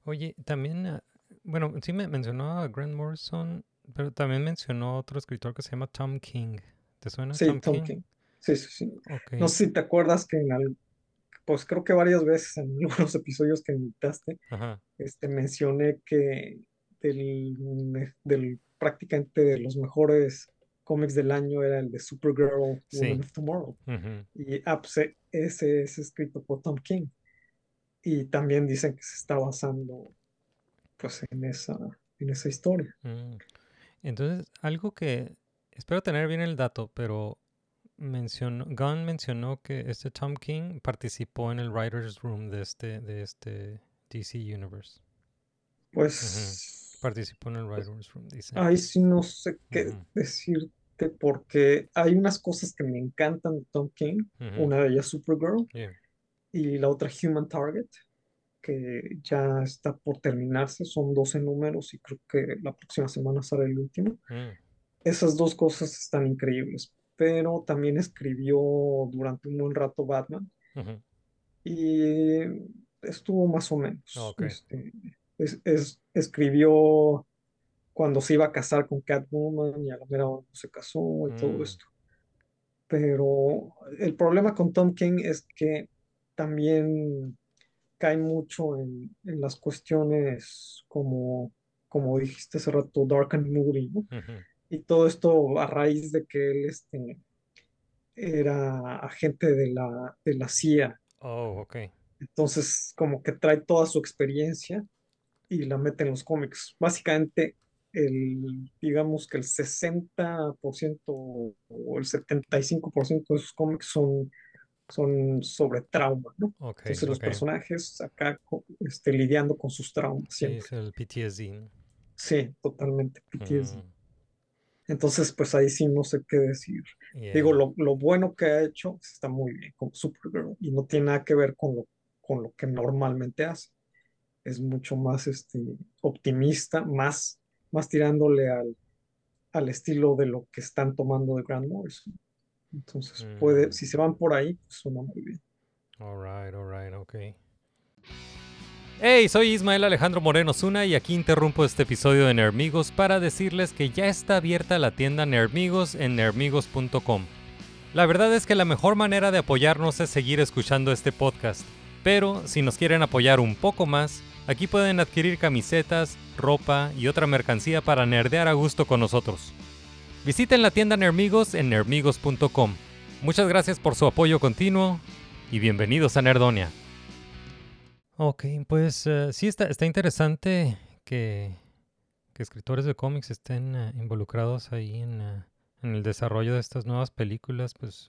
Speaker 7: Oye, también, ah, bueno, sí me mencionó a Grant Morrison, pero también mencionó otro escritor que se llama Tom King. ¿Te suena
Speaker 8: Sí,
Speaker 7: Tom,
Speaker 8: Tom
Speaker 7: King?
Speaker 8: King. Sí, sí, sí. No sé si te acuerdas que en al- pues creo que varias veces en algunos episodios que invitaste,
Speaker 7: Ajá.
Speaker 8: este, mencioné que del, me- del prácticamente de los mejores cómics del año era el de Supergirl,
Speaker 7: Sí.
Speaker 8: Woman of Tomorrow. Y ah, pues, e- ese es escrito por Tom King. Y también dicen que se está basando pues en esa, en esa historia.
Speaker 7: Mm. Entonces, algo que espero tener bien el dato, pero mencionó, Gunn mencionó que este Tom King participó en el writers room de este, de este DC Universe.
Speaker 8: Pues
Speaker 7: Participó en el writers room, dice.
Speaker 8: ahí sí no sé qué decirte porque hay unas cosas que me encantan de Tom King. Una de ellas Supergirl
Speaker 7: Yeah.
Speaker 8: y la otra Human Target, que ya está por terminarse. Son 12 números y creo que la próxima semana sale el último.
Speaker 7: Mm.
Speaker 8: Esas dos cosas están increíbles, pero también escribió durante un buen rato Batman
Speaker 7: Ujú.
Speaker 8: y estuvo más o menos.
Speaker 7: Ah, ok.
Speaker 8: Este, es- es- escribió cuando se iba a casar con Catwoman y a la mera no se casó y todo
Speaker 7: Mm.
Speaker 8: esto. Pero el problema con Tom King es que también cae mucho en, en las cuestiones como como dijiste hace rato, dark and moody, ¿no?
Speaker 7: Ujú.
Speaker 8: Y todo esto a raíz de que él este, era agente de la, de la CIA.
Speaker 7: Oh, ok.
Speaker 8: Entonces, como que trae toda su experiencia y la mete en los cómics. Básicamente, el, digamos que el 60% o el 75% de sus cómics son, son sobre trauma, ¿no?
Speaker 7: Ok,
Speaker 8: Entonces, los personajes acá este, lidiando con sus traumas
Speaker 7: Sí,
Speaker 8: siempre.
Speaker 7: es el PTSD.
Speaker 8: Sí, totalmente. PTSD.
Speaker 7: Mm,
Speaker 8: Entonces, pues ahí sí no sé qué decir. Digo, lo, lo bueno que ha hecho está muy bien como Supergirl y no tiene nada que ver con lo, con lo que normalmente hace. Es mucho más este, optimista, más, más tirándole al, al estilo de lo que están tomando de Grant Morrison. Entonces, puede,
Speaker 7: Mm.
Speaker 8: si se van por ahí, pues suena muy bien.
Speaker 7: Alright, alright, ok. Hey, soy Ismael Alejandro Moreno Zuna y aquí interrumpo este episodio de Nermigos para decirles que ya está abierta la tienda Nermigos en nermigos.com. La verdad es que la mejor manera de apoyarnos es seguir escuchando este podcast, pero si nos quieren apoyar un poco más, aquí pueden adquirir camisetas, ropa y otra mercancía para nerdear a gusto con nosotros. Visiten la tienda Nermigos en nermigos.com. Muchas gracias por su apoyo continuo y bienvenidos a Nerdonia. Ok, pues eh, sí está, está interesante que, que escritores de cómics estén eh, involucrados ahí en, eh, en el desarrollo de estas nuevas películas. Pues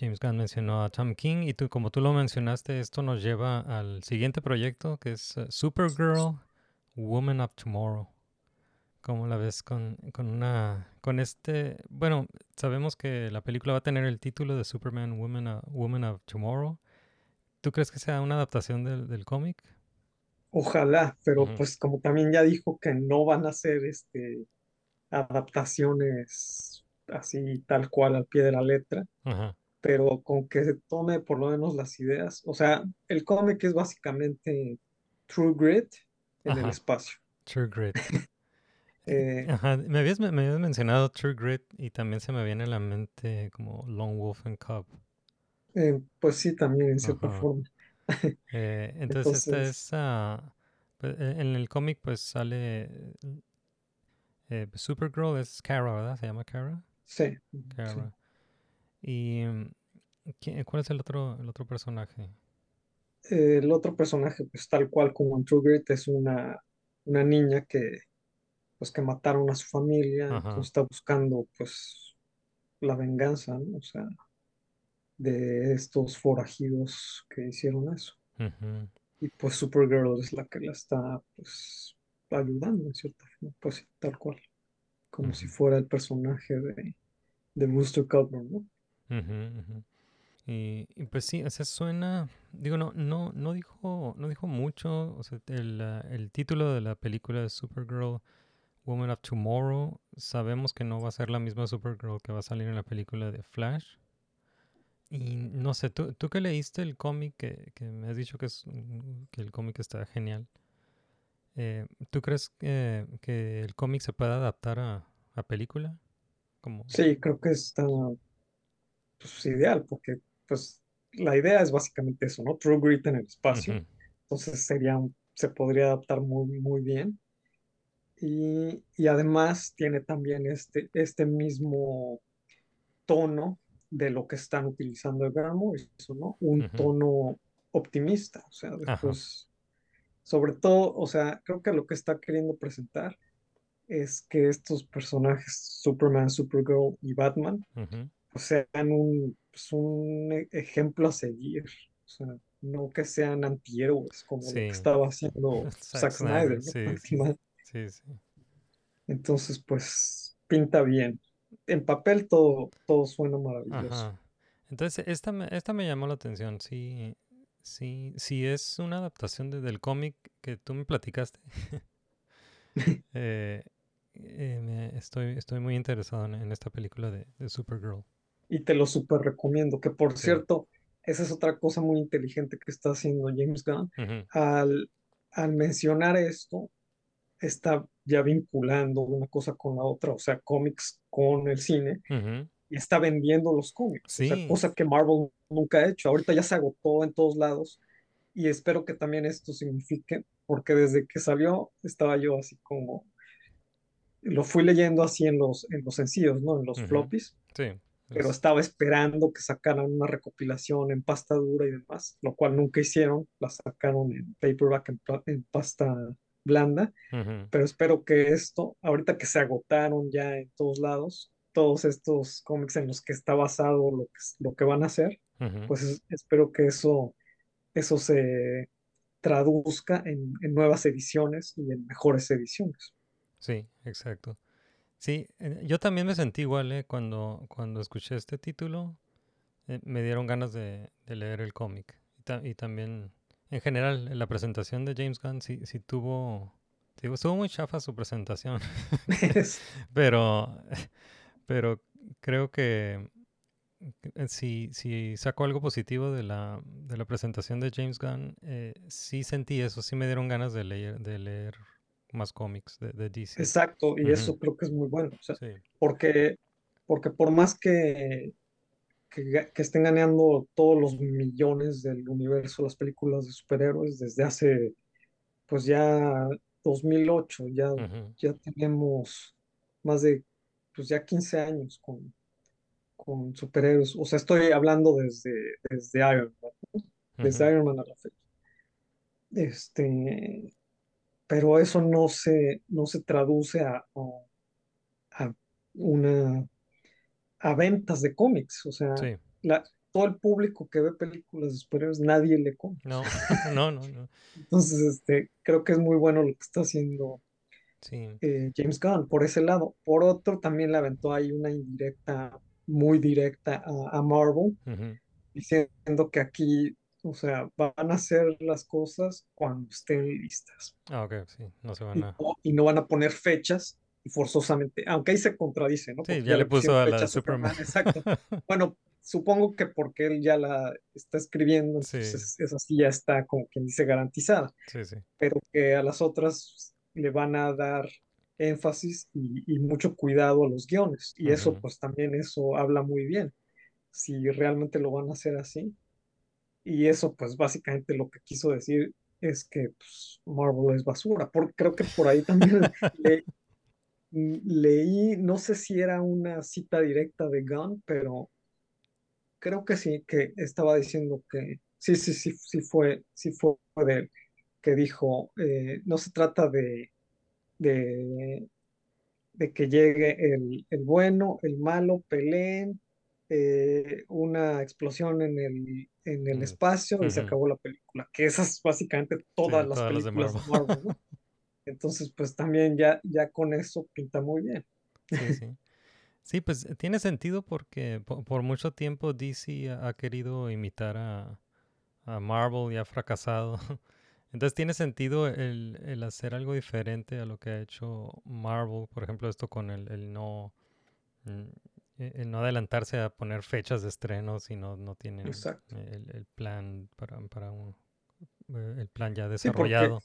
Speaker 7: James Gunn mencionó a Tom King y tú, como tú lo mencionaste, esto nos lleva al siguiente proyecto que es Supergirl, Woman of Tomorrow. ¿Cómo la ves con, con una con este? Bueno, sabemos que la película va a tener el título de Superman, Woman, Woman of Tomorrow. ¿Tú crees que sea una adaptación del, del cómic?
Speaker 8: Ojalá, pero pues como también ya dijo que no van a ser este, adaptaciones así tal cual al pie de la letra,
Speaker 7: Ajá.
Speaker 8: pero con que se tome por lo menos las ideas. O sea, el cómic es básicamente True Grit en el espacio.
Speaker 7: True Grit.
Speaker 8: Eh,
Speaker 7: Ajá. Me habías, me habías mencionado True Grit y también se me viene a la mente como Lone Wolf and Cub.
Speaker 8: Eh, pues sí, también en cierta
Speaker 7: Ajá.
Speaker 8: forma.
Speaker 7: Eh, entonces esta es... ah, pues, e- en el cómic pues sale... eh, Supergirl es Kara, ¿verdad? Se llama Kara.
Speaker 8: sí, sí.
Speaker 7: Kara. Y... mm, ¿quién- ¿Cuál es el otro, el otro personaje?
Speaker 8: El otro personaje, pues tal cual como en True Grit, es una, una niña que, pues, que mataron a su familia,
Speaker 7: Ajá.
Speaker 8: entonces está buscando, pues, la venganza, ¿no? O sea, de estos forajidos que hicieron eso. Y pues Supergirl es la que la está, pues, ayudando en cierta forma, pues tal cual, como si fuera el personaje de, de Booster Goldberg, ¿no?
Speaker 7: Y, y pues sí, o sea, suena, digo, no, no, no dijo, no dijo mucho, o sea, el, el título de la película de Supergirl, Woman of Tomorrow, sabemos que no va a ser la misma Supergirl que va a salir en la película de Flash. Y no sé, tú, tú que leíste el cómic, que, que me has dicho que, es, un- que el cómic está genial, eh, ¿tú crees que, que el cómic se pueda adaptar a, a película? Como,
Speaker 8: Sí, creo que está, pues, ideal, porque, pues, la idea es básicamente eso, ¿no? True Grit en el espacio. Entonces sería, se podría adaptar muy, muy bien. Y, y además tiene también este, este mismo tono de lo que están utilizando el Grant Morrison, ¿no? Un
Speaker 7: ujú,
Speaker 8: tono optimista. O sea,
Speaker 7: Ajá.
Speaker 8: después, sobre todo, o sea, creo que lo que está queriendo presentar es que estos personajes, Superman, Supergirl y Batman, pues sean un, pues, un e- ejemplo a seguir. O sea, no que sean antihéroes como lo que
Speaker 7: Sí.
Speaker 8: estaba haciendo
Speaker 7: Zack
Speaker 8: Zack
Speaker 7: Snyder.
Speaker 8: Entonces, pues pinta bien. En papel todo, todo suena maravilloso.
Speaker 7: Ajá. Entonces, esta me, esta me llamó la atención. Sí, sí, sí es una adaptación de- del cómic que tú me platicaste. eh, eh, me- estoy, estoy muy interesado en, en esta película de, de Supergirl.
Speaker 8: Y te lo súper recomiendo, que por
Speaker 7: Sí.
Speaker 8: cierto, esa es otra cosa muy inteligente que está haciendo James Gunn. Al, al mencionar esto, está ya vinculando una cosa con la otra, o sea, cómics con el cine, y está vendiendo los cómics, o sea,
Speaker 7: Sí.
Speaker 8: cosa que Marvel nunca ha hecho. Ahorita ya se agotó en todos lados, y espero que también esto signifique porque desde que salió estaba yo así como, lo fui leyendo así en los, en los sencillos, ¿no? En los floppies,
Speaker 7: Sí.
Speaker 8: pero
Speaker 7: es-
Speaker 8: estaba esperando que sacaran una recopilación en pasta dura y demás, lo cual nunca hicieron, la sacaron en paperback, en, en pasta blanda, pero espero que esto, ahorita que se agotaron ya en todos lados, todos estos cómics en los que está basado lo que, lo que van a hacer, pues es- espero que eso, eso se traduzca en, en nuevas ediciones y en mejores ediciones.
Speaker 7: Sí, exacto. Sí, eh, yo también me sentí igual, ¿eh? Cuando, cuando escuché este título, eh, me dieron ganas de, de leer el cómic. Y, ta- y también, en general, en la presentación de James Gunn sí, sí tuvo, digo, estuvo muy chafa su presentación,
Speaker 8: Es-
Speaker 7: pero, pero creo que eh, si, si saco algo positivo de la, de la presentación de James Gunn, eh, sí sentí eso, sí me dieron ganas de leer, de leer más cómics de, de DC.
Speaker 8: exacto, y eso creo que es muy bueno, o sea,
Speaker 7: Sí.
Speaker 8: porque, porque por más que, que, estén ganando todos los millones del universo, las películas de superhéroes, desde hace, pues ya 2008, ya,
Speaker 7: Ujú.
Speaker 8: ya tenemos más de, pues ya 15 años con, con superhéroes, o sea, estoy hablando desde, desde Iron Man, ¿no? desde. Iron Man a la fecha. Este, pero eso no se, no se traduce a, a una, a ventas de cómics, o sea,
Speaker 7: Sí.
Speaker 8: la, todo el público que ve películas de superhéroes, nadie le compra.
Speaker 7: No, no, no, no.
Speaker 8: Entonces, este, creo que es muy bueno lo que está haciendo
Speaker 7: Sí.
Speaker 8: eh, James Gunn por ese lado. Por otro, también le aventó ahí una indirecta, muy directa a, a Marvel, diciendo que aquí, o sea, van a hacer las cosas cuando estén listas
Speaker 7: Ah, ok, sí, no se van a...
Speaker 8: no, y no van a poner fechas forzosamente, aunque ahí se contradice, ¿no?
Speaker 7: Sí, ya le puso a la Superman.
Speaker 8: exacto. Bueno, supongo que porque él ya la está escribiendo,
Speaker 7: Sí.
Speaker 8: entonces esa sí ya está como quien dice garantizada,
Speaker 7: Sí, sí.
Speaker 8: pero que a las otras le van a dar énfasis y, y mucho cuidado a los guiones. Y eso, pues también eso habla muy bien, si realmente lo van a hacer así. Y eso, pues básicamente lo que quiso decir es que pues, Marvel es basura. Por, creo que por ahí también le- leí, no sé si era una cita directa de Gunn, pero creo que sí, que estaba diciendo que sí, sí, sí, sí fue, sí fue de él, que dijo, eh, no se trata de, de, de que llegue el, el bueno, el malo, peleen, eh, una explosión en el, en el
Speaker 7: Mm,
Speaker 8: espacio y se acabó la película, que esas es básicamente todas
Speaker 7: Sí,
Speaker 8: las
Speaker 7: todas las de
Speaker 8: películas de.
Speaker 7: Marvel,
Speaker 8: ¿no? Entonces, pues también ya, ya con eso pinta muy bien.
Speaker 7: Sí, sí. Sí, pues eh, tiene sentido porque po- por, mucho tiempo DC ha, ha querido imitar a, a Marvel y ha fracasado. Entonces tiene sentido el, el hacer algo diferente a lo que ha hecho Marvel. Por ejemplo, esto con el, el no mm, e- el no adelantarse a poner fechas de estreno si no, no tienen el, el plan para, para un, eh, el plan ya
Speaker 8: Sí,
Speaker 7: desarrollado.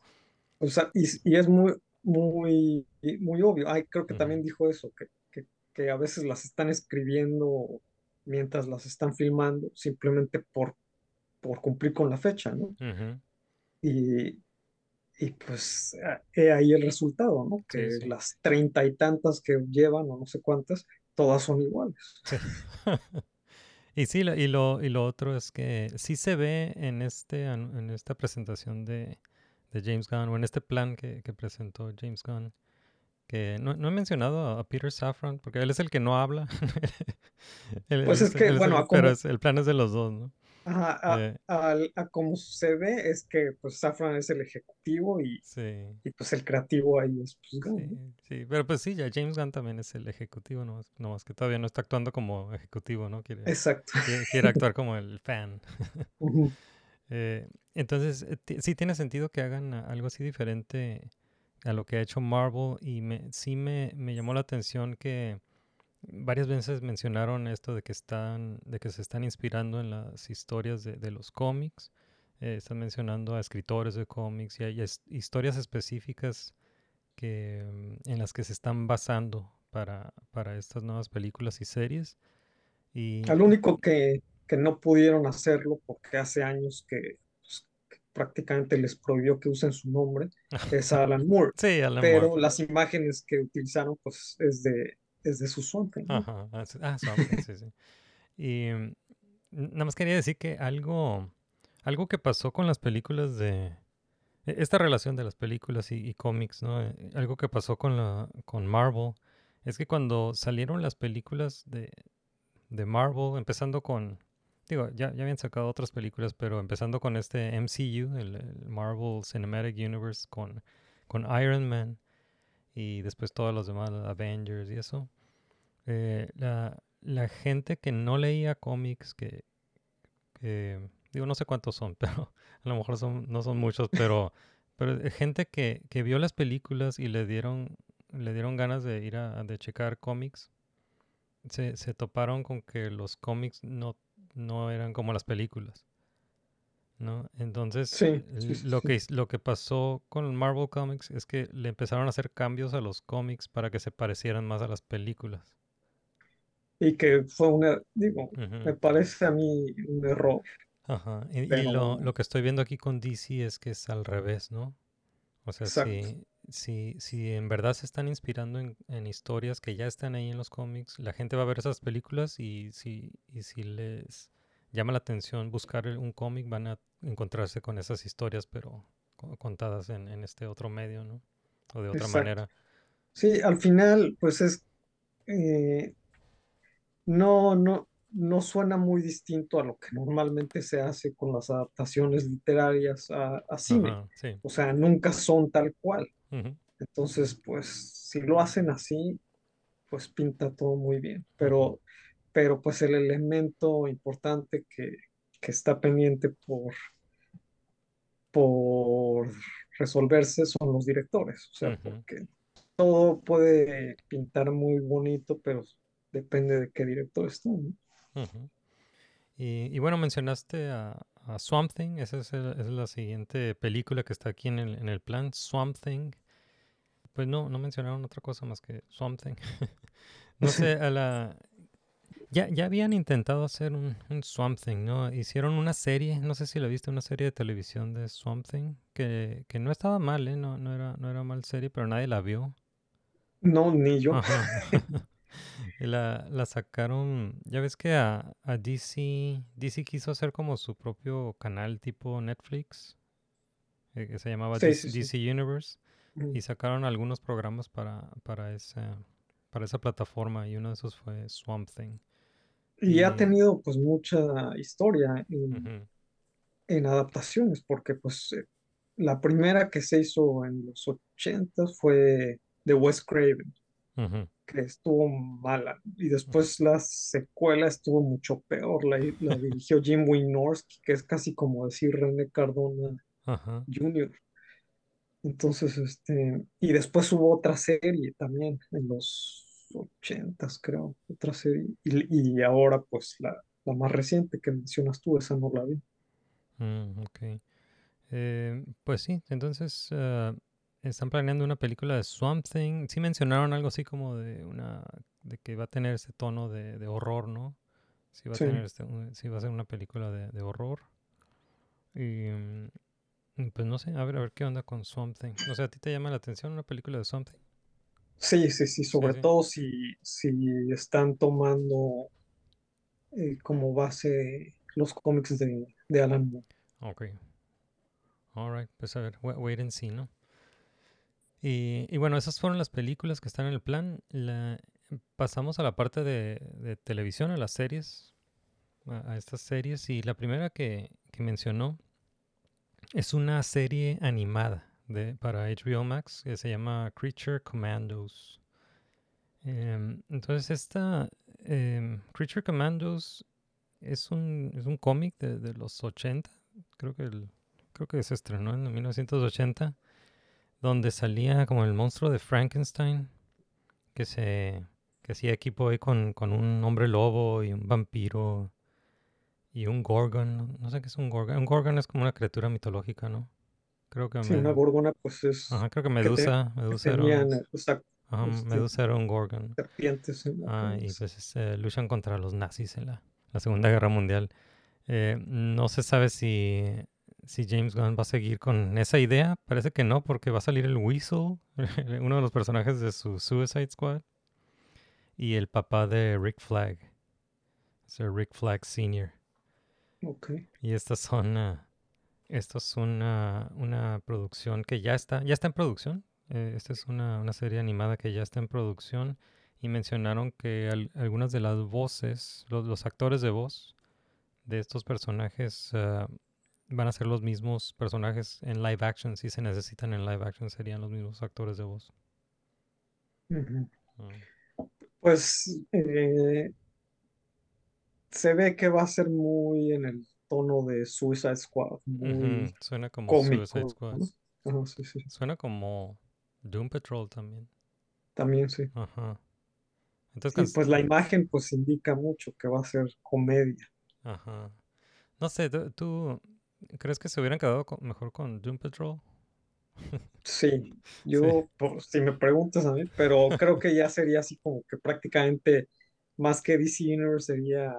Speaker 8: O sea, y, y es muy, muy, muy obvio. Ay, creo que también dijo eso, que, que, que a veces las están escribiendo mientras las están filmando, simplemente por, por cumplir con la fecha, ¿no? Y, y pues ah, he ahí el resultado, ¿no? Que
Speaker 7: sí.
Speaker 8: las treinta y tantas que llevan, o no sé cuántas, todas son iguales.
Speaker 7: Sí. y sí, y lo, y lo otro es que sí se ve en, este, en esta presentación de, de James Gunn, o en este plan que, que presentó James Gunn, que no, no he mencionado a, Peter Safran, porque él es el que no habla. Él-
Speaker 8: Pues
Speaker 7: él
Speaker 8: es que,
Speaker 7: él
Speaker 8: bueno,
Speaker 7: el-
Speaker 8: a
Speaker 7: pero es- el plan es de los dos, ¿no?
Speaker 8: Ajá, a,
Speaker 7: Eh,
Speaker 8: a como se ve es que pues Safran es el ejecutivo y,
Speaker 7: sí,
Speaker 8: y pues el creativo ahí es pues Gunn,
Speaker 7: sí,
Speaker 8: ¿no?
Speaker 7: sí, pero pues sí, ya James Gunn también es el ejecutivo, no más que todavía no está actuando como ejecutivo, ¿no? Quiere,
Speaker 8: Exacto.
Speaker 7: quiere, quiere actuar como el fan.
Speaker 8: Ujú.
Speaker 7: Eh, entonces, eh, sí tiene sentido que hagan algo así diferente a lo que ha hecho Marvel y me, sí me, me llamó la atención que varias veces mencionaron esto de que están, de que se están inspirando en las historias de, de los cómics. Eh, están mencionando a escritores de cómics y hay historias específicas que, mm, en las que se están basando para, para estas nuevas películas y series. Y,
Speaker 8: Al único que, que no pudieron hacerlo porque hace años que, pues, prácticamente les prohibió que usen su nombre, es Alan Moore.
Speaker 7: Sí, Alan
Speaker 8: Pero
Speaker 7: Moore.
Speaker 8: las imágenes que utilizaron, pues, es de, es de su ¿no?
Speaker 7: Ajá, ah, ah, sí, sí. Y mm, nada más quería decir que algo, algo que pasó con las películas de... e- Esta relación de las películas y, y cómics, ¿no? Eh, Algo que pasó con, la, con Marvel es que cuando salieron las películas de, de Marvel, empezando con... Digo, ya, ya habían sacado otras películas, pero empezando con este MCU, el, el Marvel Cinematic Universe, con, con Iron Man y después todos los demás, Avengers y eso. eh, la, la gente que no leía cómics, que, que, digo, no sé cuántos son, pero a lo mejor son, no son muchos, pero, pero gente que, que vio las películas y le dieron, le dieron ganas de ir a, de checar cómics, se, se toparon con que los cómics no, no eran como las películas. ¿No? Entonces,
Speaker 8: Sí,
Speaker 7: lo,
Speaker 8: sí.
Speaker 7: que, lo que pasó con Marvel Comics es que le empezaron a hacer cambios a los cómics para que se parecieran más a las películas.
Speaker 8: Y que fue una, digo, me parece a mí un error.
Speaker 7: Ajá. Y, lo, lo que estoy viendo aquí con DC es que es al revés, ¿no? O sea, si, si, si en verdad se están inspirando en, en historias que ya están ahí en los cómics, la gente va a ver esas películas y si, y si les llama la atención buscar un cómic, van a encontrarse con esas historias, pero co- contadas en, en este otro medio, ¿no? O de otra
Speaker 8: Exacto.
Speaker 7: manera.
Speaker 8: Sí, al final, pues es, eh, no, no, no suena muy distinto a lo que normalmente se hace con las adaptaciones literarias a, a cine.
Speaker 7: Ajá, sí.
Speaker 8: O sea, nunca son tal cual. Entonces, pues, si lo hacen así, pues pinta todo muy bien. Pero, pero pues el elemento importante que, que está pendiente por, por resolverse son los directores. O sea, porque todo puede pintar muy bonito, pero depende de qué director está, ¿no?
Speaker 7: Y, y bueno, mencionaste a, a Swamp Thing, esa es, el- es la siguiente película que está aquí en el, en el plan, Swamp Thing. Pues no, no mencionaron otra cosa más que Swamp Thing. no sé, a la... Ya, ya habían intentado hacer un, un Swamp Thing, ¿no? Hicieron una serie, no sé si la viste, una serie de televisión de Swamp Thing, que, que no estaba mal, ¿eh? No, no era, no era mal serie, pero nadie la vio.
Speaker 8: No, ni yo.
Speaker 7: La, la sacaron, ya ves que a, a DC, DC quiso hacer como su propio canal tipo Netflix, eh, que se llamaba
Speaker 8: Sí,
Speaker 7: DC,
Speaker 8: sí, sí.
Speaker 7: DC Universe. Y sacaron algunos programas para, para, esa, para esa plataforma, y uno de esos fue Swamp Thing.
Speaker 8: Y ha tenido pues mucha historia en, adaptaciones, porque pues eh, la primera que se hizo en los 80 fue de Wes Craven, que estuvo mala, y después la secuela estuvo mucho peor, la, la dirigió Jim Wynorski, que es casi como decir René Cardona. Jr. Entonces, este, y después hubo otra serie también en los 80 creo, otra serie, y, y ahora pues la, la más reciente que mencionas tú, esa no la vi.
Speaker 7: Mm, ok. Eh, pues sí, entonces ah, están planeando una película de Swamp Thing. Sí mencionaron algo así como de una de que va a tener ese tono de, de horror, ¿no? Sí va a
Speaker 8: Sí.
Speaker 7: tener este, sí va a ser una película de, de horror. Y mm, y pues no sé, a ver, a ver qué onda con Swamp Thing. O sea, ¿a ti te llama la atención una película de Swamp Thing?
Speaker 8: Sí, sí, sí, sobre
Speaker 7: sí.
Speaker 8: todo si, si están tomando eh, como base los cómics de, de Alan Moore.
Speaker 7: Ok. Alright, pues a ver, wa- wait and see, ¿no? Y, y bueno, esas fueron las películas que están en el plan. La- pasamos a la parte de, de televisión, a las series, a, a estas series. Y la primera que, que mencionó es una serie animada de, para HBO Max que se llama Creature Commandos. Em, entonces, esta em, Creature Commandos es un, es un cómic de, de los 80, creo que, el- creo que se estrenó en 1980, donde salía como el monstruo de Frankenstein, que se que hacía equipo ahí con, con un hombre lobo y un vampiro y un gorgon, no, sé qué es un gorgon, un gorgon es como una criatura mitológica, ¿no? Creo que
Speaker 8: Sí,
Speaker 7: me-
Speaker 8: una gorgona pues es
Speaker 7: ajá, creo que
Speaker 8: te-
Speaker 7: Medusa,
Speaker 8: que
Speaker 7: Medusa era,
Speaker 8: tenían
Speaker 7: un-
Speaker 8: eh, exacto,
Speaker 7: ajá,
Speaker 8: este,
Speaker 7: Medusa era un gorgon.
Speaker 8: serpientes en la
Speaker 7: Ah, y pues este, luchan contra los nazis en la, la Segunda Guerra Mundial. Eh, no se sabe si, si James Gunn va a seguir con esa idea. Parece que no, porque va a salir el Weasel, uno de los personajes de su Suicide Squad, y el papá de Rick Flag, Sir Rick Flag Sr.
Speaker 8: Ok.
Speaker 7: Y estas son, ah, esto es una, una producción que ya está, ya está en producción. Eh, esta es una, una serie animada que ya está en producción y mencionaron que al- algunas de las voces, los, los actores de voz de estos personajes ah, van a ser los mismos personajes en live action. Si se necesitan en live action, serían los mismos actores de voz. Mm.
Speaker 8: Pues eh, se ve que va a ser muy en el tono de Suicide Squad, muy
Speaker 7: Ujú, Suena como
Speaker 8: cómico,
Speaker 7: Suicide Squad.
Speaker 8: ¿no? Ajá, sí, sí,
Speaker 7: Suena como Doom Patrol también.
Speaker 8: también sí.
Speaker 7: Ajá. Entonces,
Speaker 8: Sí, pues la imagen pues indica mucho que va a ser comedia.
Speaker 7: Ajá. No sé, ¿tú, tú crees que se hubieran quedado con- mejor con Doom Patrol?
Speaker 8: Sí, yo, pues, si me preguntas a mí, pero creo que ya sería así como que prácticamente más que DC Universe sería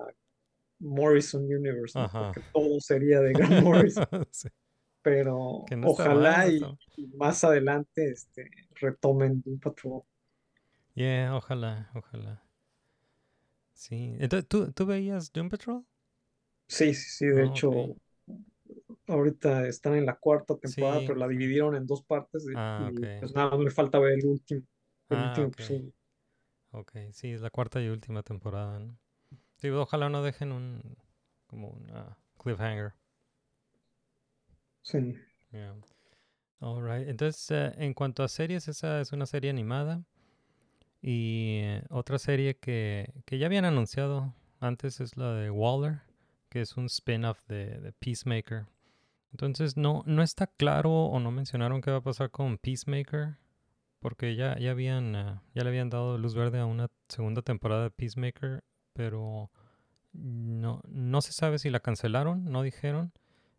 Speaker 8: Morrison Universe, ¿no? Porque todo sería de Grant Morrison,
Speaker 7: Sí,
Speaker 8: pero
Speaker 7: no
Speaker 8: ojalá y, más adelante este, retomen Doom Patrol.
Speaker 7: Yeah, ojalá, ojalá. Sí. Entonces, ¿tú, tú veías Doom Patrol?
Speaker 8: Sí, sí, sí, de
Speaker 7: Ah,
Speaker 8: hecho, ahorita están en la cuarta temporada,
Speaker 7: Sí.
Speaker 8: pero la dividieron en dos partes y,
Speaker 7: Ah,
Speaker 8: y, pues nada, me falta ver el último, el
Speaker 7: Ah,
Speaker 8: último
Speaker 7: ok.
Speaker 8: episodio.
Speaker 7: Ok, sí, es la cuarta y última temporada, ¿no? Sí, ojalá no dejen un, como una cliffhanger.
Speaker 8: Sí.
Speaker 7: Yeah. All right. Entonces, eh, en cuanto a series, esa es una serie animada. Y eh, otra serie que, que ya habían anunciado antes es la de Waller, que es un spin-off de, de Peacemaker. Entonces, no, no está claro o no mencionaron qué va a pasar con Peacemaker, porque ya, ya, habían, eh, ya le habían dado luz verde a una segunda temporada de Peacemaker, pero no, no se sabe si la cancelaron, no dijeron.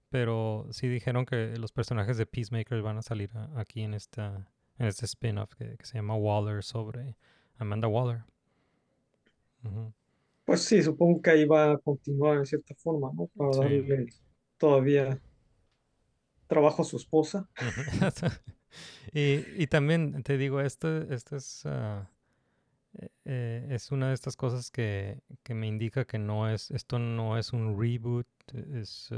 Speaker 7: Pero sí dijeron que los personajes de Peacemaker van a salir a- aquí en esta en este spin-off que, que se llama Waller sobre Amanda Waller.
Speaker 8: Pues sí, supongo que ahí va a continuar en cierta forma, ¿no? Para
Speaker 7: Sí.
Speaker 8: darle todavía trabajo a su esposa.
Speaker 7: Y, y también te digo, esto, esto es, ah, eh, eh, es una de estas cosas que, que me indica que no es, esto no es un reboot, es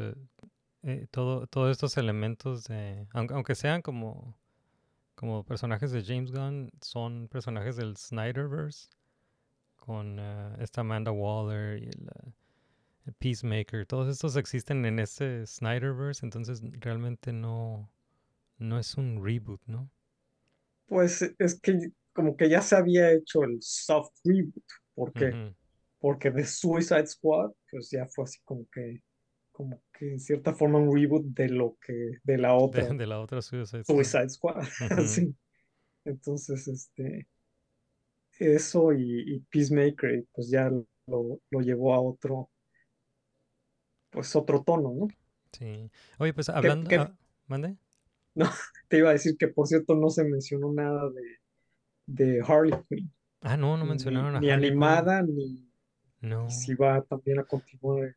Speaker 7: eh, todo, todos estos elementos de, aunque, sean como, como personajes de James Gunn, son personajes del Snyderverse, con eh, esta Amanda Waller y el, el Peacemaker, todos estos existen en ese Snyderverse, entonces realmente no, no es un reboot, ¿no?
Speaker 8: Pues es que como que ya se había hecho el soft reboot, porque,
Speaker 7: Ujú.
Speaker 8: porque de Suicide Squad, pues ya fue así como que, como que en cierta forma un reboot de lo que, de la
Speaker 7: de,
Speaker 8: otra
Speaker 7: de la otra Suicide Squad.
Speaker 8: Suicide Squad.
Speaker 7: Ujú.
Speaker 8: Sí. Entonces, este, eso y, y Peacemaker, pues ya lo, lo llevó a otro, pues otro tono, ¿no?
Speaker 7: Sí. Oye, pues hablando...
Speaker 8: qué-
Speaker 7: ah, ¿mande?
Speaker 8: Te iba a decir que, por cierto, no se mencionó nada de, de Harley Quinn,
Speaker 7: Ah, no, no
Speaker 8: ni,
Speaker 7: mencionaron a
Speaker 8: ni
Speaker 7: Harley Quinn.
Speaker 8: animada, ni,
Speaker 7: No.
Speaker 8: ni si va también a continuar.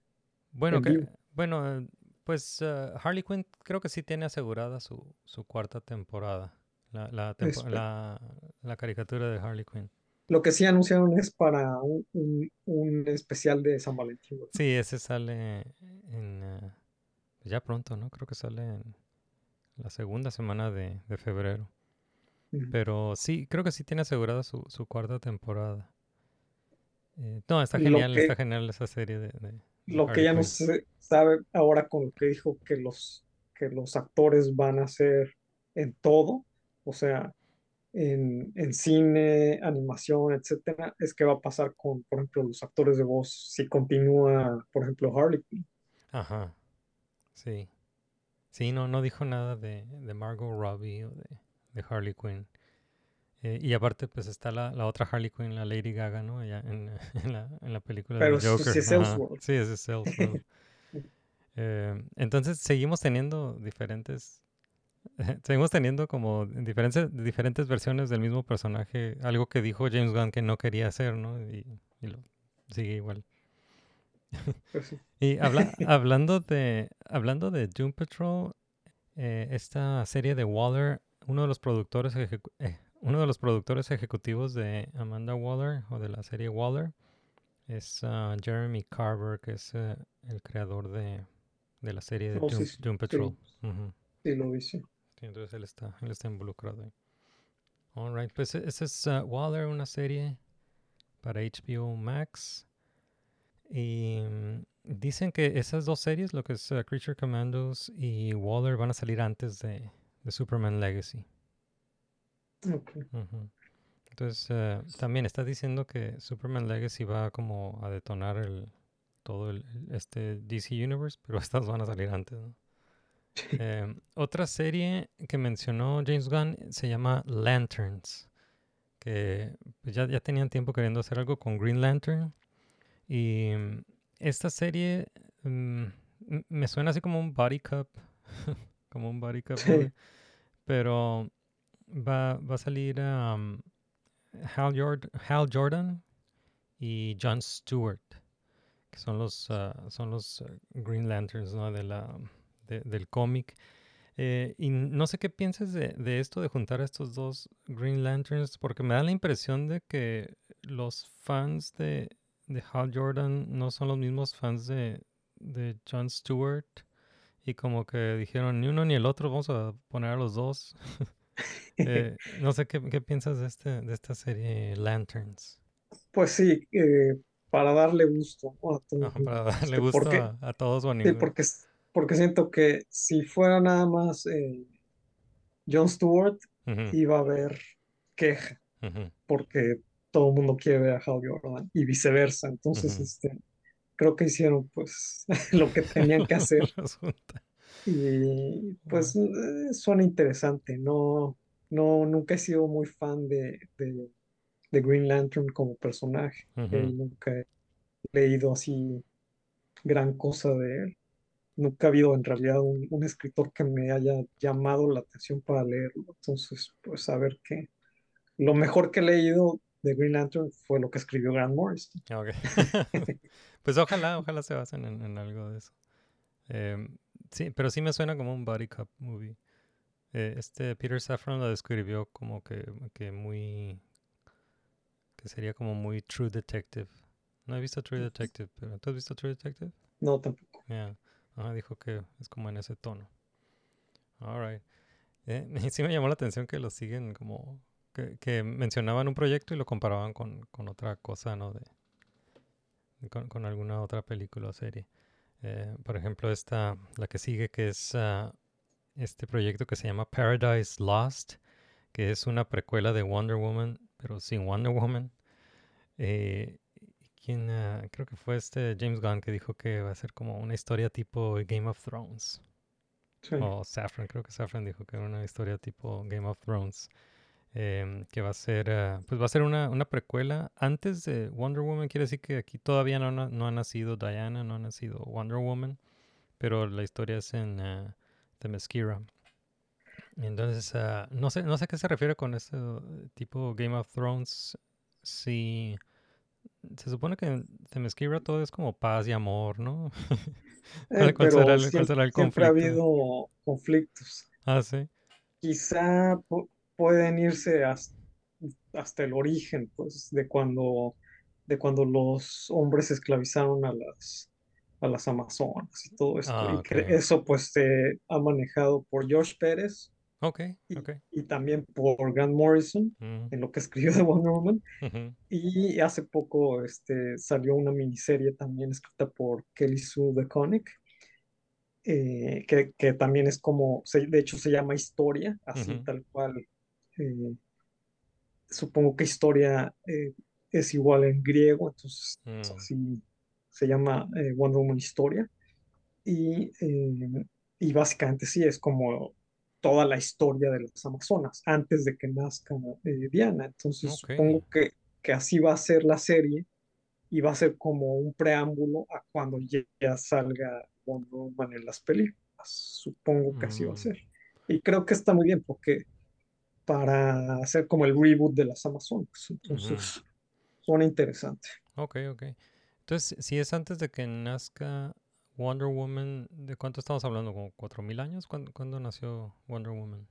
Speaker 7: Bueno, que, bueno, pues eh, Harley Quinn creo que sí tiene asegurada su, su cuarta temporada. La, la, tempo-
Speaker 8: Espe-
Speaker 7: la, la caricatura de Harley Quinn.
Speaker 8: Lo que sí anunciaron es para un, un- un especial de San Valentín.
Speaker 7: Sí, ese sale en... eh, ya pronto, ¿no? Creo que sale en la segunda semana de, de febrero. Pero sí, creo que sí tiene asegurada su, su cuarta temporada. Eh, no, está genial,
Speaker 8: que-
Speaker 7: está genial esa serie de, de- de
Speaker 8: Lo que ya no se sabe ahora con lo que dijo que los, que los actores van a hacer en todo, o sea, en, en cine, animación, etcétera, es que va a pasar con, por ejemplo, los actores de voz si continúa, por ejemplo, Harley Quinn.
Speaker 7: Ajá, sí. Sí, no, no dijo nada de, de Margot Robbie o de, de Harley Quinn. Eh, y aparte, pues está la, la otra Harley Quinn, la Lady Gaga, ¿no? Allá en, en la, en la película
Speaker 8: Pero
Speaker 7: de Joker.
Speaker 8: sí es.
Speaker 7: Sí, es Elseworld. Eh, entonces, seguimos teniendo diferentes... seguimos teniendo como diferentes, diferentes versiones del mismo personaje. Algo que dijo James Gunn que no quería hacer, ¿no? Y, y lo sigue igual.
Speaker 8: Pues.
Speaker 7: Y habla- hablando de hablando de Doom Patrol, eh, esta serie de Waller, uno de los productores ejecu- eh, uno de los productores ejecutivos de Amanda Waller o de la serie Waller es ah, Jeremy Carver, que es eh, el creador de, de la serie de
Speaker 8: Oh,
Speaker 7: Doom,
Speaker 8: sí,
Speaker 7: Doom
Speaker 8: sí.
Speaker 7: Patrol.
Speaker 8: Sí, lo.
Speaker 7: Sí, entonces él está, él está involucrado ahí. Alright, pues e- esa es uh, Waller, una serie para HBO Max. Y mm, dicen que esas dos series, lo que es uh, Creature Commandos y Waller, van a salir antes de, de Superman Legacy.
Speaker 8: Ok.
Speaker 7: Ujú. Entonces, eh, también está diciendo que Superman Legacy va como a detonar el, todo el, este DC Universe, pero estas van a salir antes, ¿no? Eh, otra serie que mencionó James Gunn se llama Lanterns, que pues, ya, ya tenían tiempo queriendo hacer algo con Green Lantern. Y mm, esta serie mm, me suena así como un body cup, como un body cup,
Speaker 8: Sí.
Speaker 7: movie, pero va, va a salir um, Hal, Jord- Hal Jordan y John Stewart, que son los, ah, son los ah, Green Lanterns ¿no? de la, de- del cómic. Eh, y no sé qué pienses de, de esto, de juntar a estos dos Green Lanterns, porque me da la impresión de que los fans de, de Hal Jordan no son los mismos fans de, de John Stewart. Y como que dijeron, ni uno ni el otro, vamos a poner a los dos. Eh, no sé qué, qué piensas de, este, de esta serie Lanterns.
Speaker 8: Pues sí, eh, para darle gusto ¿no?
Speaker 7: Ajá,
Speaker 8: mundo.
Speaker 7: para darle
Speaker 8: Este,
Speaker 7: gusto
Speaker 8: porque,
Speaker 7: a, a todos o a
Speaker 8: sí, porque, porque siento que si fuera nada más eh, Jon Stewart, iba a haber queja, porque todo el mundo quiere ver a Hal Jordan y viceversa. Entonces, este, creo que hicieron pues lo que tenían que hacer y pues eh, suena interesante. No, no, nunca he sido muy fan de, de, de Green Lantern como personaje. eh, nunca he leído así gran cosa de él. Nunca ha habido en realidad un, un escritor que me haya llamado la atención para leerlo. Entonces, pues a ver qué. Lo mejor que he leído de Green Lantern fue lo que escribió Grant Morrison.
Speaker 7: ah, ok. Pues ojalá, ojalá se basen en, en algo de eso. Em, sí, pero sí me suena como un body cop movie. Eh, este Peter Safran lo describió como que, que muy... que sería como muy True Detective. No he visto True Detective, pero ¿tú has visto True Detective?
Speaker 8: No, tampoco.
Speaker 7: Yeah. Ajá, dijo que es como en ese tono. Alright. Eh, sí me llamó la atención que lo siguen como... Que, que mencionaban un proyecto y lo comparaban con, con otra cosa, ¿no? De, con, con alguna otra película o serie. Eh, por ejemplo, esta, la que sigue, que es ah, este proyecto que se llama Paradise Lost, que es una precuela de Wonder Woman, pero sin Wonder Woman. Eh, ¿quién, ah, creo que fue este James Gunn que dijo que va a ser como una historia tipo Game of Thrones.
Speaker 8: Sí.
Speaker 7: O Safran, creo que Safran dijo que era una historia tipo Game of Thrones. Em, que va a ser, ah, pues va a ser una, una precuela antes de Wonder Woman. Quiere decir que aquí todavía no, no ha nacido Diana, no ha nacido Wonder Woman, pero la historia es en ah, Themyscira. Y Entonces, ah, no sé, no sé a qué se refiere con este eh, tipo Game of Thrones. Si se supone que en Themyscira todo es como paz y amor, ¿no? ¿Cuál,
Speaker 8: Eh,
Speaker 7: cuál
Speaker 8: pero
Speaker 7: será el, cuál
Speaker 8: siempre,
Speaker 7: será el
Speaker 8: siempre ha habido conflictos.
Speaker 7: Ah, sí.
Speaker 8: Quizá pueden irse hasta, hasta el origen, pues, de cuando, de cuando los hombres esclavizaron a las, a las amazonas y todo esto.
Speaker 7: Ah,
Speaker 8: Y que eso, pues, se ha manejado por George Pérez
Speaker 7: Ok,
Speaker 8: y, también por Grant Morrison en lo que escribió de Wonder Woman. Y hace poco este, salió una miniserie también escrita por Kelly Sue DeConnick, eh, que, que también es como, de hecho se llama Historia, así tal cual. Eh, supongo que Historia eh, es igual en griego, entonces
Speaker 7: Mm,
Speaker 8: así se llama eh, Wonder Woman Historia. Y, eh, y básicamente sí, es como toda la historia de las Amazonas antes de que nazca eh, Diana. Entonces
Speaker 7: ok.
Speaker 8: supongo que, que así va a ser la serie y va a ser como un preámbulo a cuando ya, ya salga Wonder Woman en las películas. Supongo que así va a
Speaker 7: Mm,
Speaker 8: ser. Y creo que está muy bien porque para hacer como el reboot de las Amazonas. Entonces, suena interesante.
Speaker 7: Ok, ok. Entonces, si es antes de que nazca Wonder Woman, ¿de cuánto estamos hablando? ¿Como 4.000 años? ¿Cuándo, cuándo nació Wonder Woman?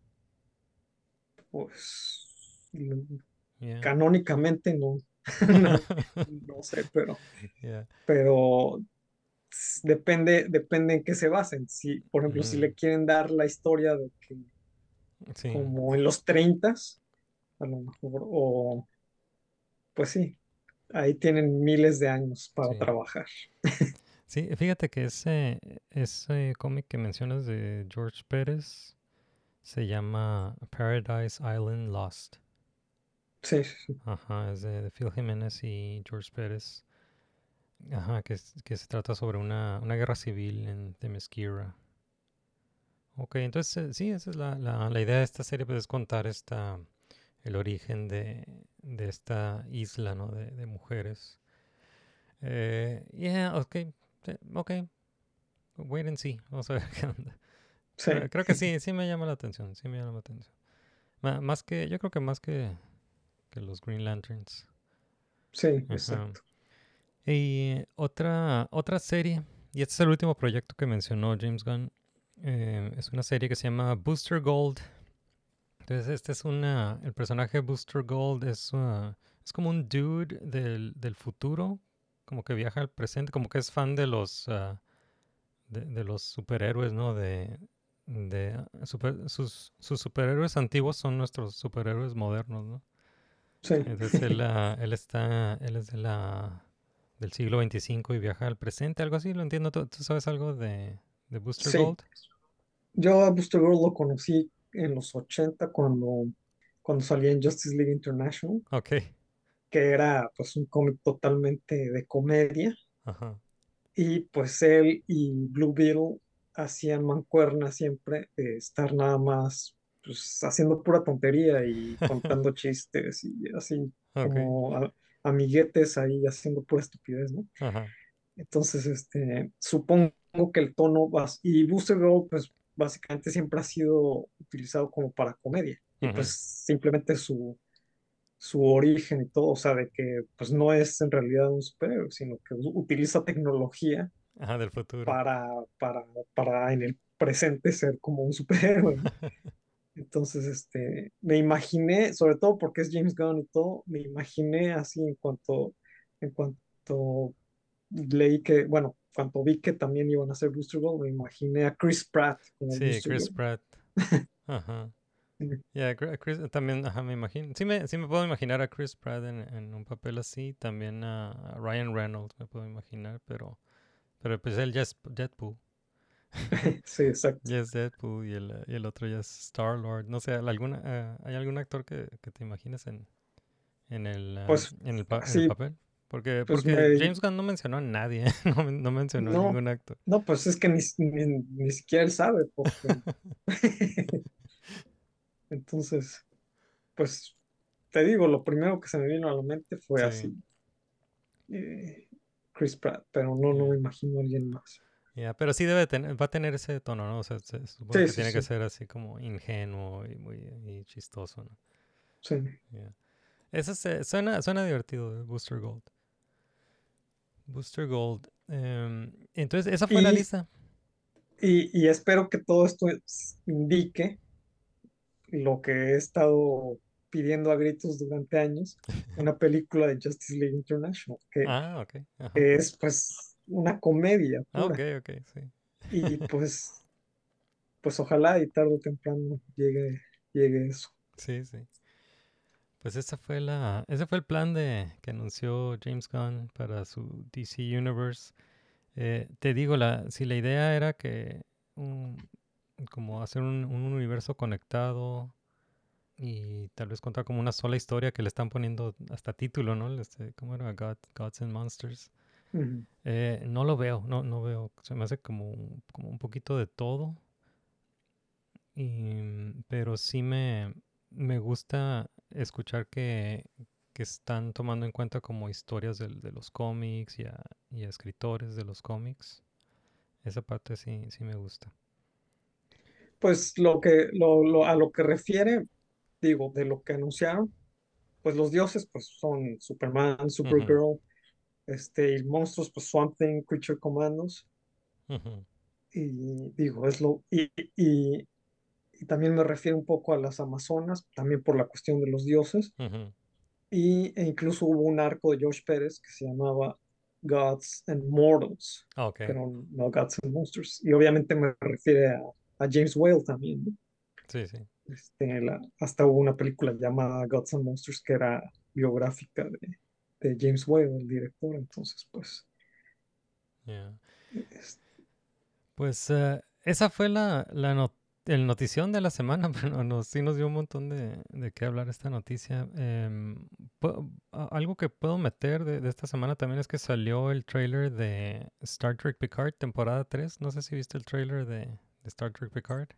Speaker 8: Pues
Speaker 7: Yeah.
Speaker 8: canónicamente no, no, no sé, pero,
Speaker 7: Yeah.
Speaker 8: pero depende, depende en qué se basen. Si, por ejemplo, si le
Speaker 7: Ujú.
Speaker 8: quieren dar la historia de que
Speaker 7: Sí,
Speaker 8: como en los 30, a lo mejor, o pues sí, ahí tienen miles de años para
Speaker 7: Sí.
Speaker 8: trabajar.
Speaker 7: sí, fíjate que ese, ese cómic que mencionas de George Pérez se llama Paradise Island Lost.
Speaker 8: Sí.
Speaker 7: Ajá, es de, de Phil Jiménez y George Pérez. Ajá, que, que se trata sobre una, una guerra civil en Themyscira. Ok, entonces eh, sí, esa es la, la, la idea de esta serie, pues es contar esta, el origen de, de esta isla, ¿no? De, de mujeres. Eh, yeah, ok, ok. Wait and see, vamos a ver qué onda.
Speaker 8: Sí,
Speaker 7: Creo, creo que sí, sí me llama la atención, sí me llama la atención. Más que, yo creo que más que, que los Green Lanterns.
Speaker 8: sí,
Speaker 7: Ajá.
Speaker 8: exacto.
Speaker 7: Y otra, otra serie, y este es el último proyecto que mencionó James Gunn, eh, es una serie que se llama Booster Gold. Entonces, este es una, el personaje Booster Gold es, uh, es como un dude del, del futuro, como que viaja al presente, como que es fan de los, ah, de, de los superhéroes, ¿no? De, de super- sus, sus superhéroes antiguos son nuestros superhéroes modernos, ¿no?
Speaker 8: Sí,
Speaker 7: Entonces él, ah, él está, él es de la, del siglo 25 y viaja al presente, algo así, lo entiendo. ¿Tú, tú sabes algo de, de Booster
Speaker 8: Sí.
Speaker 7: Gold?
Speaker 8: yo a Booster Gold lo conocí en los 80 cuando, cuando salía en Justice League International,
Speaker 7: Ok,
Speaker 8: que era pues un cómic totalmente de comedia.
Speaker 7: ajá,
Speaker 8: Y pues él y Blue Beetle hacían mancuerna siempre de estar nada más pues, haciendo pura tontería y contando chistes y así
Speaker 7: ok,
Speaker 8: como a- amiguetes ahí haciendo pura estupidez, ¿no?
Speaker 7: ajá,
Speaker 8: Entonces, este, supongo que el tono y Booster Gold pues básicamente siempre ha sido utilizado como para comedia y
Speaker 7: Ujú.
Speaker 8: pues simplemente su su origen y todo, o sea, de que pues no es en realidad un superhéroe, sino que utiliza tecnología
Speaker 7: ajá, del futuro.
Speaker 8: para, para, para en el presente ser como un superhéroe. Entonces, este, me imaginé, sobre todo porque es James Gunn y todo, me imaginé así en cuanto, en cuanto leí que, bueno, cuando vi que también iban a hacer Booster Gold, me imaginé a Chris Pratt como
Speaker 7: Sí,
Speaker 8: Booster
Speaker 7: Chris
Speaker 8: Gold.
Speaker 7: Pratt. Ajá.
Speaker 8: Sí.
Speaker 7: Yeah, Chri- Chris, también, ajá, me imagino. Sí me, sí me puedo imaginar a Chris Pratt en, en un papel así. También a, a Ryan Reynolds me puedo imaginar, pero, pero pues él ya es Deadpool.
Speaker 8: Sí, exacto.
Speaker 7: Ya es Deadpool y el, y el otro ya es Star-Lord. No sé, ¿alguna, eh, ¿hay algún actor que, que te imagines en, en, el,
Speaker 8: Pues,
Speaker 7: en, el, pa- en el
Speaker 8: sí,
Speaker 7: papel? Porque,
Speaker 8: pues
Speaker 7: porque
Speaker 8: me-
Speaker 7: James Gunn no mencionó a nadie, no, no mencionó a
Speaker 8: No.
Speaker 7: ningún actor.
Speaker 8: No, pues es que ni, ni, ni siquiera él sabe, porque... Entonces, pues te digo, lo primero que se me vino a la mente fue
Speaker 7: Sí.
Speaker 8: así, eh, Chris Pratt, pero no, no me imagino a alguien más.
Speaker 7: Ya, pero sí debe tener, va a tener ese tono, ¿no? O sea, se supone
Speaker 8: Sí,
Speaker 7: que
Speaker 8: sí,
Speaker 7: tiene que ser así como ingenuo y muy y chistoso, ¿no?
Speaker 8: Sí.
Speaker 7: Ya. Eso se- suena, suena divertido, Booster Gold. Booster Gold. em, entonces, esa fue la lista.
Speaker 8: Y, y espero que todo esto indique lo que he estado pidiendo a gritos durante años, una película de Justice League International, que,
Speaker 7: Ah, ok. Ajá.
Speaker 8: que es pues una comedia
Speaker 7: Ah,
Speaker 8: pura.
Speaker 7: ok, ok, sí.
Speaker 8: Y pues, pues ojalá y tarde o temprano llegue, llegue eso.
Speaker 7: Sí, sí. Pues esa fue la, ese fue el plan de que anunció James Gunn para su DC Universe. Eh, te digo, la, si la idea era que un- como hacer un, un universo conectado y tal vez contar como una sola historia que le están poniendo hasta título, ¿no? Este, ¿cómo era? God- Gods and Monsters. Eh, no lo veo, no, no veo. Se me hace como, un- como un poquito de todo. Y, pero sí me, me gusta escuchar que, que están tomando en cuenta como historias del- de, los cómics y a, y a escritores de los cómics. Esa parte sí, sí me gusta.
Speaker 8: Pues lo que, lo, lo- a lo que refiere, digo, de lo que anunciaron, pues los dioses pues son Superman, Supergirl, Este, y monstruos, pues Swamp Thing, Creature Commandos. Y digo, es lo. Y, y, y también me refiero un poco a las Amazonas, también por la cuestión de los dioses.
Speaker 7: ujú.
Speaker 8: Y, e incluso hubo un arco de George Pérez que se llamaba Gods and Mortals,
Speaker 7: Ah, ok.
Speaker 8: pero no Gods and Monsters. Y obviamente me refiere a, a James Whale también, ¿no?
Speaker 7: Sí, sí.
Speaker 8: Este, la- hasta hubo una película llamada Gods and Monsters que era biográfica de, de James Whale, el director. Entonces, pues,
Speaker 7: yeah.
Speaker 8: es-
Speaker 7: Pues eh, esa fue la, la no- el notición de la semana, pero nos, sí nos dio un montón de, de qué hablar esta noticia. Em, algo que puedo meter de, de esta semana también es que salió el trailer de Star Trek Picard, temporada 3. No sé si viste el trailer de, de Star Trek Picard.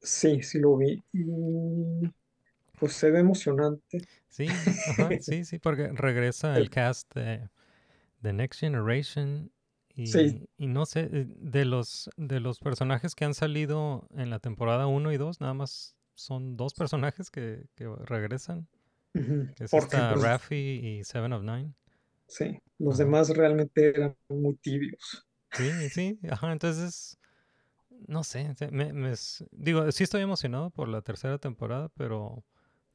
Speaker 8: sí, sí lo vi. Y pues se ve emocionante.
Speaker 7: Sí, ajá, sí, sí, porque regresa el cast de, de Next Generation y,
Speaker 8: Sí.
Speaker 7: y no sé, eh, de los, de los personajes que han salido en la temporada 1 y 2, nada más son dos personajes que, que regresan, que es esta
Speaker 8: pues,
Speaker 7: Raffi y Seven of Nine.
Speaker 8: sí, los
Speaker 7: Ajá.
Speaker 8: demás realmente eran muy tibios.
Speaker 7: Sí, sí, ajá, entonces, no sé, me, digo, sí estoy emocionado por la tercera temporada, pero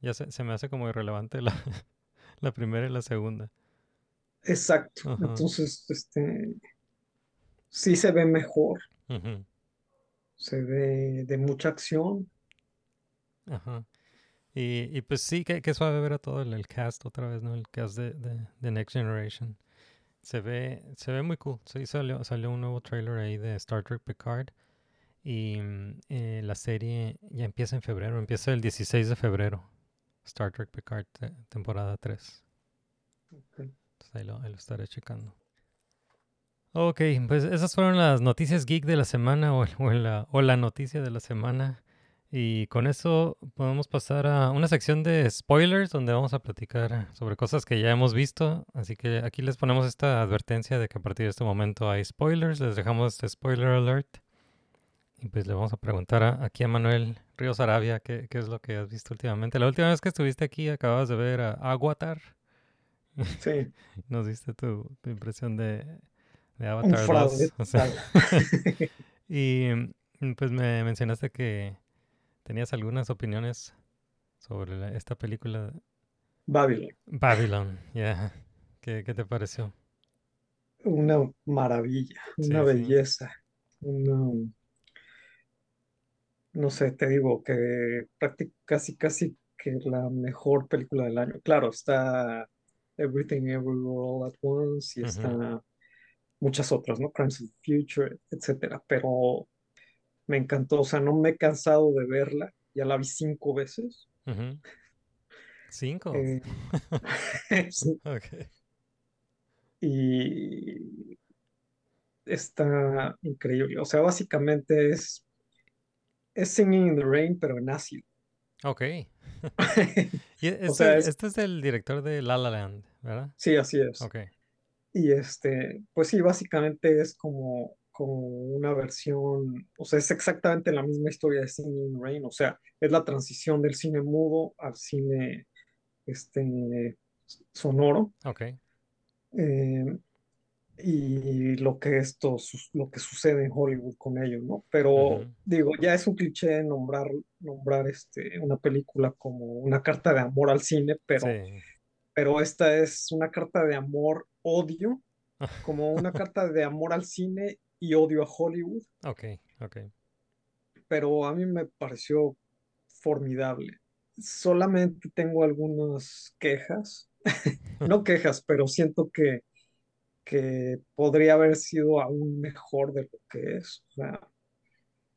Speaker 7: ya se, se me hace como irrelevante la, la primera y la segunda.
Speaker 8: Exacto.
Speaker 7: Ajá.
Speaker 8: Entonces, este, sí se ve mejor, se ve de mucha acción.
Speaker 7: Ajá. Y, y pues sí, que, que suave ver a todo el, el cast otra vez, ¿no? El cast de, de, de Next Generation. Se ve, se ve muy cool. Sí, salió, salió un nuevo trailer ahí de Star Trek Picard. Y mm, eh, la serie ya empieza en febrero, empieza el 16 de febrero. Star Trek Picard, te- temporada 3. Entonces ahí lo, ahí lo estaré checando. Ok, pues esas fueron las noticias geek de la semana o, o la, o la noticia de la semana. Y con eso podemos pasar a una sección de spoilers donde vamos a platicar sobre cosas que ya hemos visto. Así que aquí les ponemos esta advertencia de que a partir de este momento hay spoilers. Les dejamos este spoiler alert. Y pues le vamos a preguntar a- aquí a Manuel Ríos Arabia qué, qué es lo que has visto últimamente. La última vez que estuviste aquí acababas de ver a Avatar.
Speaker 8: Sí,
Speaker 7: Nos diste tu, tu impresión de, de
Speaker 8: un
Speaker 7: Avatar 2.
Speaker 8: fraude
Speaker 7: o sea,
Speaker 8: total.
Speaker 7: y mm, pues me mencionaste que tenías algunas opiniones sobre la- esta película
Speaker 8: Babylon,
Speaker 7: Babylon. Ya. ¿Qué, qué te pareció?
Speaker 8: una maravilla,
Speaker 7: Sí,
Speaker 8: una
Speaker 7: sí.
Speaker 8: belleza, una, no sé, te digo que casi, casi que la mejor película del año. Claro, está Everything Everywhere All at Once y está muchas otras, ¿no? Crimes of the Future, etcétera, pero me encantó, o sea, no me he cansado de verla, ya la vi cinco veces.
Speaker 7: Cinco.
Speaker 8: eh, sí,
Speaker 7: Ok.
Speaker 8: y está increíble, o sea, básicamente es, es Singing in the Rain, pero en ácido.
Speaker 7: Ok. Y este,
Speaker 8: sea, es-
Speaker 7: este es el director de La La Land, ¿verdad?
Speaker 8: Sí, así es.
Speaker 7: Ok.
Speaker 8: Y este, pues sí, básicamente es como, como una versión, o sea, es exactamente la misma historia de Singing Rain, o sea, es la transición del cine mudo al cine este, sonoro.
Speaker 7: Ok.
Speaker 8: eh, y lo que esto, lo que sucede en Hollywood con ellos, ¿no? Pero digo, ya es un cliché nombrar, nombrar este, una película como una carta de amor al cine, pero
Speaker 7: Sí.
Speaker 8: pero esta es una carta de amor, odio, como una carta de amor al cine y odio a Hollywood,
Speaker 7: Ok. Ok.
Speaker 8: pero a mí me pareció formidable. Solamente tengo algunas quejas, no quejas, pero siento que, que podría haber sido aún mejor de lo que es. O sea,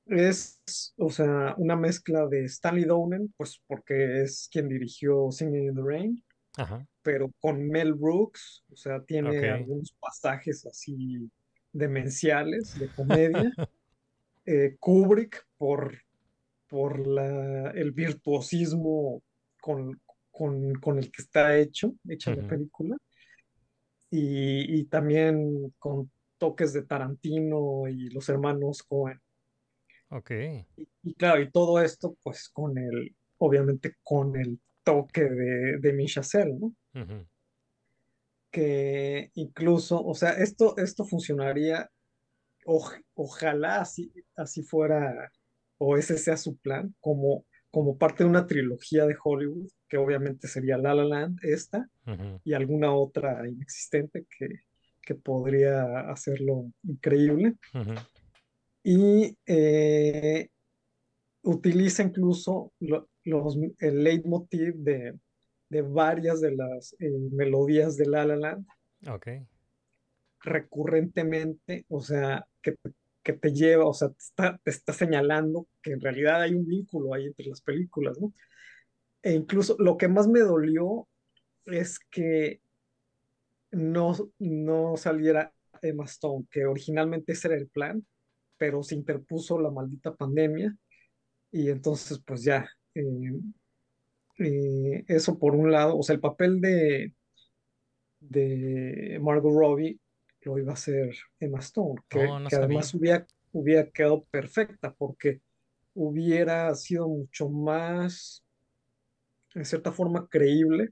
Speaker 8: es, o sea, una mezcla de Stanley Donen, pues porque es quien dirigió Singing in the Rain,
Speaker 7: Ajá.
Speaker 8: pero con Mel Brooks, o sea, tiene
Speaker 7: Ok.
Speaker 8: algunos pasajes así demenciales de comedia. Eh, Kubrick por, por la, el virtuosismo con, con, con el que está hecho, hecha la
Speaker 7: Ujú.
Speaker 8: película. Y, y también con toques de Tarantino y los hermanos Coen.
Speaker 7: Ok.
Speaker 8: Y, y claro, y todo esto pues con el, obviamente con el toque de, de ¿no? Que incluso, o sea, esto, esto funcionaría, oj- ojalá así, así fuera, o ese sea su plan, como, como parte de una trilogía de Hollywood, que obviamente sería La La Land, esta, y alguna otra inexistente que, que podría hacerlo increíble. Y eh, utiliza incluso lo- los, el leitmotiv de, de varias de las eh, melodías de La La Land
Speaker 7: Ok.
Speaker 8: recurrentemente, o sea, que, te- que te lleva, o sea, te está, te está señalando que en realidad hay un vínculo ahí entre las películas, ¿no? E incluso lo que más me dolió es que no, no saliera Emma Stone, que originalmente ese era el plan, pero se interpuso la maldita pandemia y entonces pues ya, eh, eh, eso por un lado, o sea, el papel de, de Margot Robbie lo iba a hacer Emma Stone, que,
Speaker 7: no
Speaker 8: que además hubiera, hubiera quedado perfecta porque hubiera sido mucho más, en cierta forma, creíble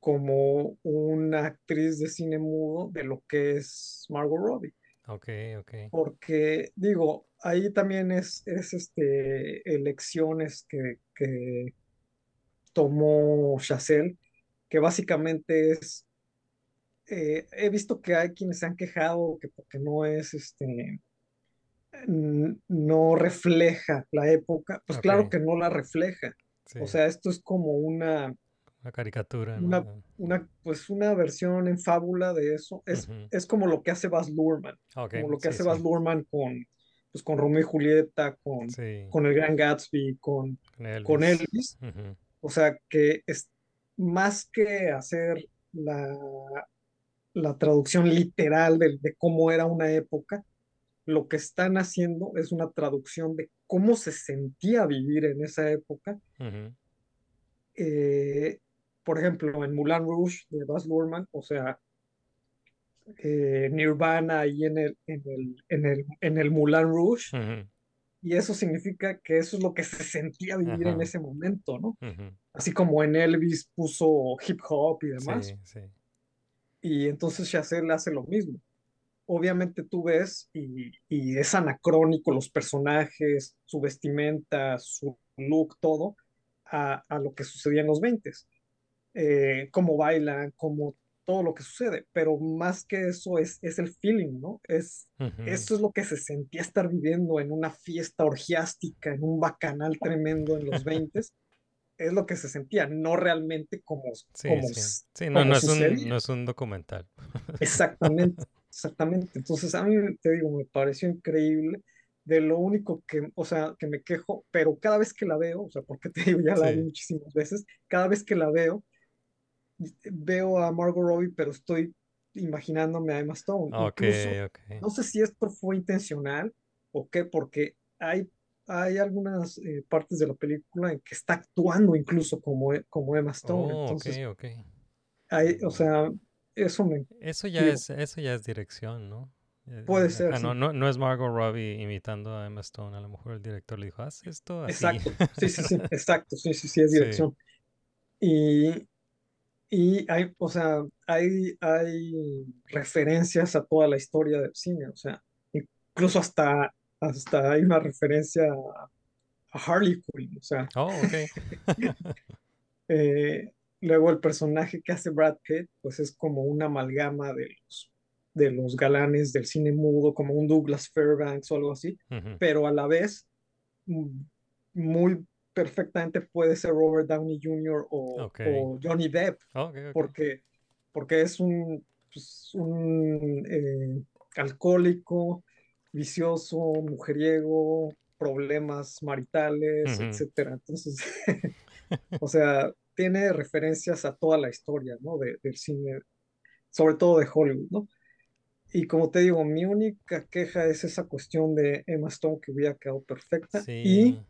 Speaker 8: como una actriz de cine mudo de lo que es Margot Robbie.
Speaker 7: Ok, ok.
Speaker 8: Porque, digo, ahí también es, es este, elecciones que, que tomó Chazelle, que básicamente es, eh, he visto que hay quienes se han quejado que porque no es, este, no refleja la época, pues claro que no la refleja. O sea, esto es como una,
Speaker 7: Una caricatura,
Speaker 8: una,
Speaker 7: ¿no?
Speaker 8: una, pues una versión en fábula de eso. Es, es como lo que hace Baz Luhrmann, como lo que
Speaker 7: sí,
Speaker 8: hace Baz
Speaker 7: sí.
Speaker 8: Luhrmann con, pues con Romeo y Julieta, con,
Speaker 7: Sí.
Speaker 8: con El Gran Gatsby, con,
Speaker 7: Con
Speaker 8: con
Speaker 7: Elvis.
Speaker 8: O sea, que es más que hacer la, la traducción literal de, de cómo era una época, lo que están haciendo es una traducción de cómo se sentía vivir en esa época. Eh, por ejemplo, en Moulin Rouge de Baz Luhrmann, o sea, eh, Nirvana ahí en el, en el, en el, en el Moulin Rouge,
Speaker 7: Ujú.
Speaker 8: y eso significa que eso es lo que se sentía vivir en
Speaker 7: Ajá.
Speaker 8: ese momento, ¿no?
Speaker 7: Ujú.
Speaker 8: Así como en Elvis puso hip hop y demás,
Speaker 7: Sí, sí.
Speaker 8: y entonces Chazelle hace lo mismo. Obviamente tú ves y, y es anacrónico los personajes, su vestimenta, su look, todo, a, a lo que sucedía en los 20 eh, cómo bailan, cómo todo lo que sucede, pero más que eso es, es el feeling, ¿no? Es,
Speaker 7: Ujú.
Speaker 8: eso es lo que se sentía estar viviendo en una fiesta orgiástica, en un bacanal tremendo en los 20 es lo que se sentía, no realmente como,
Speaker 7: Sí,
Speaker 8: como,
Speaker 7: sí. Sí, no,
Speaker 8: como
Speaker 7: no es un, no es un documental.
Speaker 8: Exactamente, exactamente. Entonces, a mí, te digo, me pareció increíble. De lo único que, o sea, que me quejo, pero cada vez que la veo, o sea, porque te digo, ya la vi
Speaker 7: Sí.
Speaker 8: muchísimas veces, cada vez que la veo, veo a Margot Robbie, pero estoy imaginándome a Emma Stone.
Speaker 7: Ok,
Speaker 8: Incluso,
Speaker 7: ok.
Speaker 8: no sé si esto fue intencional o qué, porque hay, hay algunas eh, partes de la película en que está actuando incluso como, e- como Emma Stone.
Speaker 7: Oh,
Speaker 8: Entonces,
Speaker 7: ok.
Speaker 8: hay, o sea, eso me
Speaker 7: Eso ya
Speaker 8: digo,
Speaker 7: es, eso ya es dirección, ¿no? Eh,
Speaker 8: puede
Speaker 7: eh,
Speaker 8: ser,
Speaker 7: no,
Speaker 8: sí.
Speaker 7: no, no es Margot Robbie imitando a Emma Stone. A lo mejor el director le dijo, haz esto así.
Speaker 8: Exacto, sí, sí, sí, exacto, sí, sí, sí, es
Speaker 7: Sí.
Speaker 8: dirección. Y, y hay, o sea, hay, hay referencias a toda la historia del cine, o sea, incluso hasta, hasta hay una referencia a, Harley Quinn, o sea,
Speaker 7: Oh,
Speaker 8: eh, luego el personaje que hace Brad Pitt, pues es como una amalgama de los, de los galanes del cine mudo, como un Douglas Fairbanks o algo así, pero a la vez mm, muy perfectamente puede ser Robert Downey Jr. o, Johnny Depp, porque, porque es un, pues, un eh, alcohólico, vicioso, mujeriego, problemas maritales,
Speaker 7: Ujú.
Speaker 8: etcétera. Entonces, o sea, tiene referencias a toda la historia, ¿no? de- del cine, sobre todo de Hollywood, ¿no? Y como te digo, mi única queja es esa cuestión de Emma Stone que hubiera quedado perfecta
Speaker 7: Sí.
Speaker 8: y-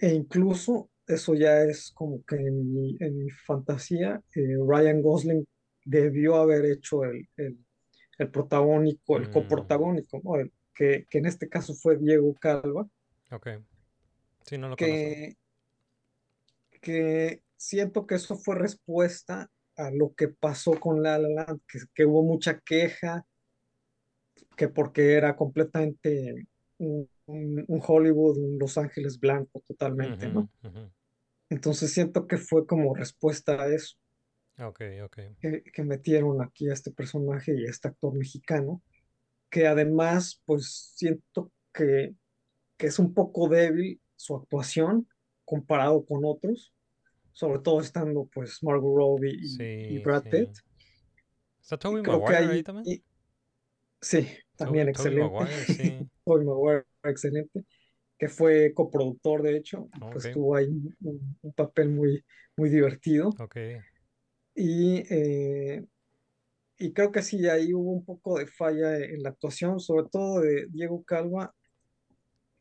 Speaker 8: e incluso eso ya es como que en mi, en mi fantasía, eh, Ryan Gosling debió haber hecho el, el, el protagónico, el
Speaker 7: Mm,
Speaker 8: coprotagónico, ¿no? El- que, que en este caso fue Diego Calva,
Speaker 7: ok. Sí, no lo conozco.
Speaker 8: que, que siento que eso fue respuesta a lo que pasó con La La Land, que, que hubo mucha queja, que porque era completamente un, Hollywood, un Los Ángeles blanco totalmente, ¿no? Entonces siento que fue como respuesta a eso,
Speaker 7: Ok, ok.
Speaker 8: que, que metieron aquí a este personaje y a este actor mexicano, que además, pues siento que, que es un poco débil su actuación comparado con otros, sobre todo estando pues Margot Robbie y, Brad
Speaker 7: sí.
Speaker 8: Pitt.
Speaker 7: ¿Está Tobey Maguire ahí
Speaker 8: ahí,
Speaker 7: también?
Speaker 8: y- sí, también
Speaker 7: Tobey
Speaker 8: excelente.
Speaker 7: Maguire, sí.
Speaker 8: Tobey Maguire, excelente, que fue coproductor, de hecho, y pues tuvo ahí un, un- papel muy, muy divertido.
Speaker 7: Ok.
Speaker 8: Y, eh, y creo que sí, ahí hubo un poco de falla en la actuación, sobre todo de Diego Calva,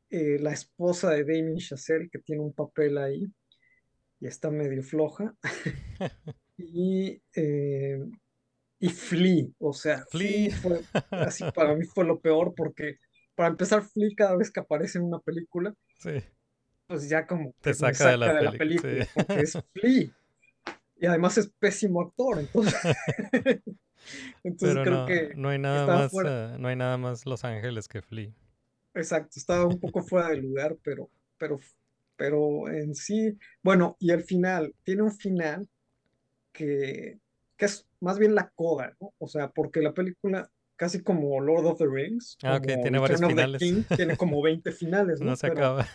Speaker 8: eh, la esposa de Damien Chazelle, que tiene un papel ahí y está medio floja. Y, eh, y Flea, o sea,
Speaker 7: Flea.
Speaker 8: Flea fue, así para mí fue lo peor porque para empezar Flea cada vez que aparece en una película,
Speaker 7: Sí.
Speaker 8: pues ya como
Speaker 7: Te
Speaker 8: que
Speaker 7: saca de la
Speaker 8: de película
Speaker 7: sí.
Speaker 8: porque es Flea. Y además es pésimo actor, entonces, entonces
Speaker 7: Pero
Speaker 8: creo
Speaker 7: no,
Speaker 8: que
Speaker 7: no hay nada más, eh, no hay nada más Los Ángeles que Flea.
Speaker 8: exacto, estaba un poco fuera de lugar, pero, pero, pero en sí, bueno, y el final, tiene un final que, que es más bien la coda, ¿no? O sea, porque la película, casi como Lord of the Rings,
Speaker 7: Ah, ok,
Speaker 8: como
Speaker 7: tiene varios finales.
Speaker 8: King, tiene como 20 finales,
Speaker 7: No
Speaker 8: ¿no?
Speaker 7: se
Speaker 8: Pero,
Speaker 7: acaba.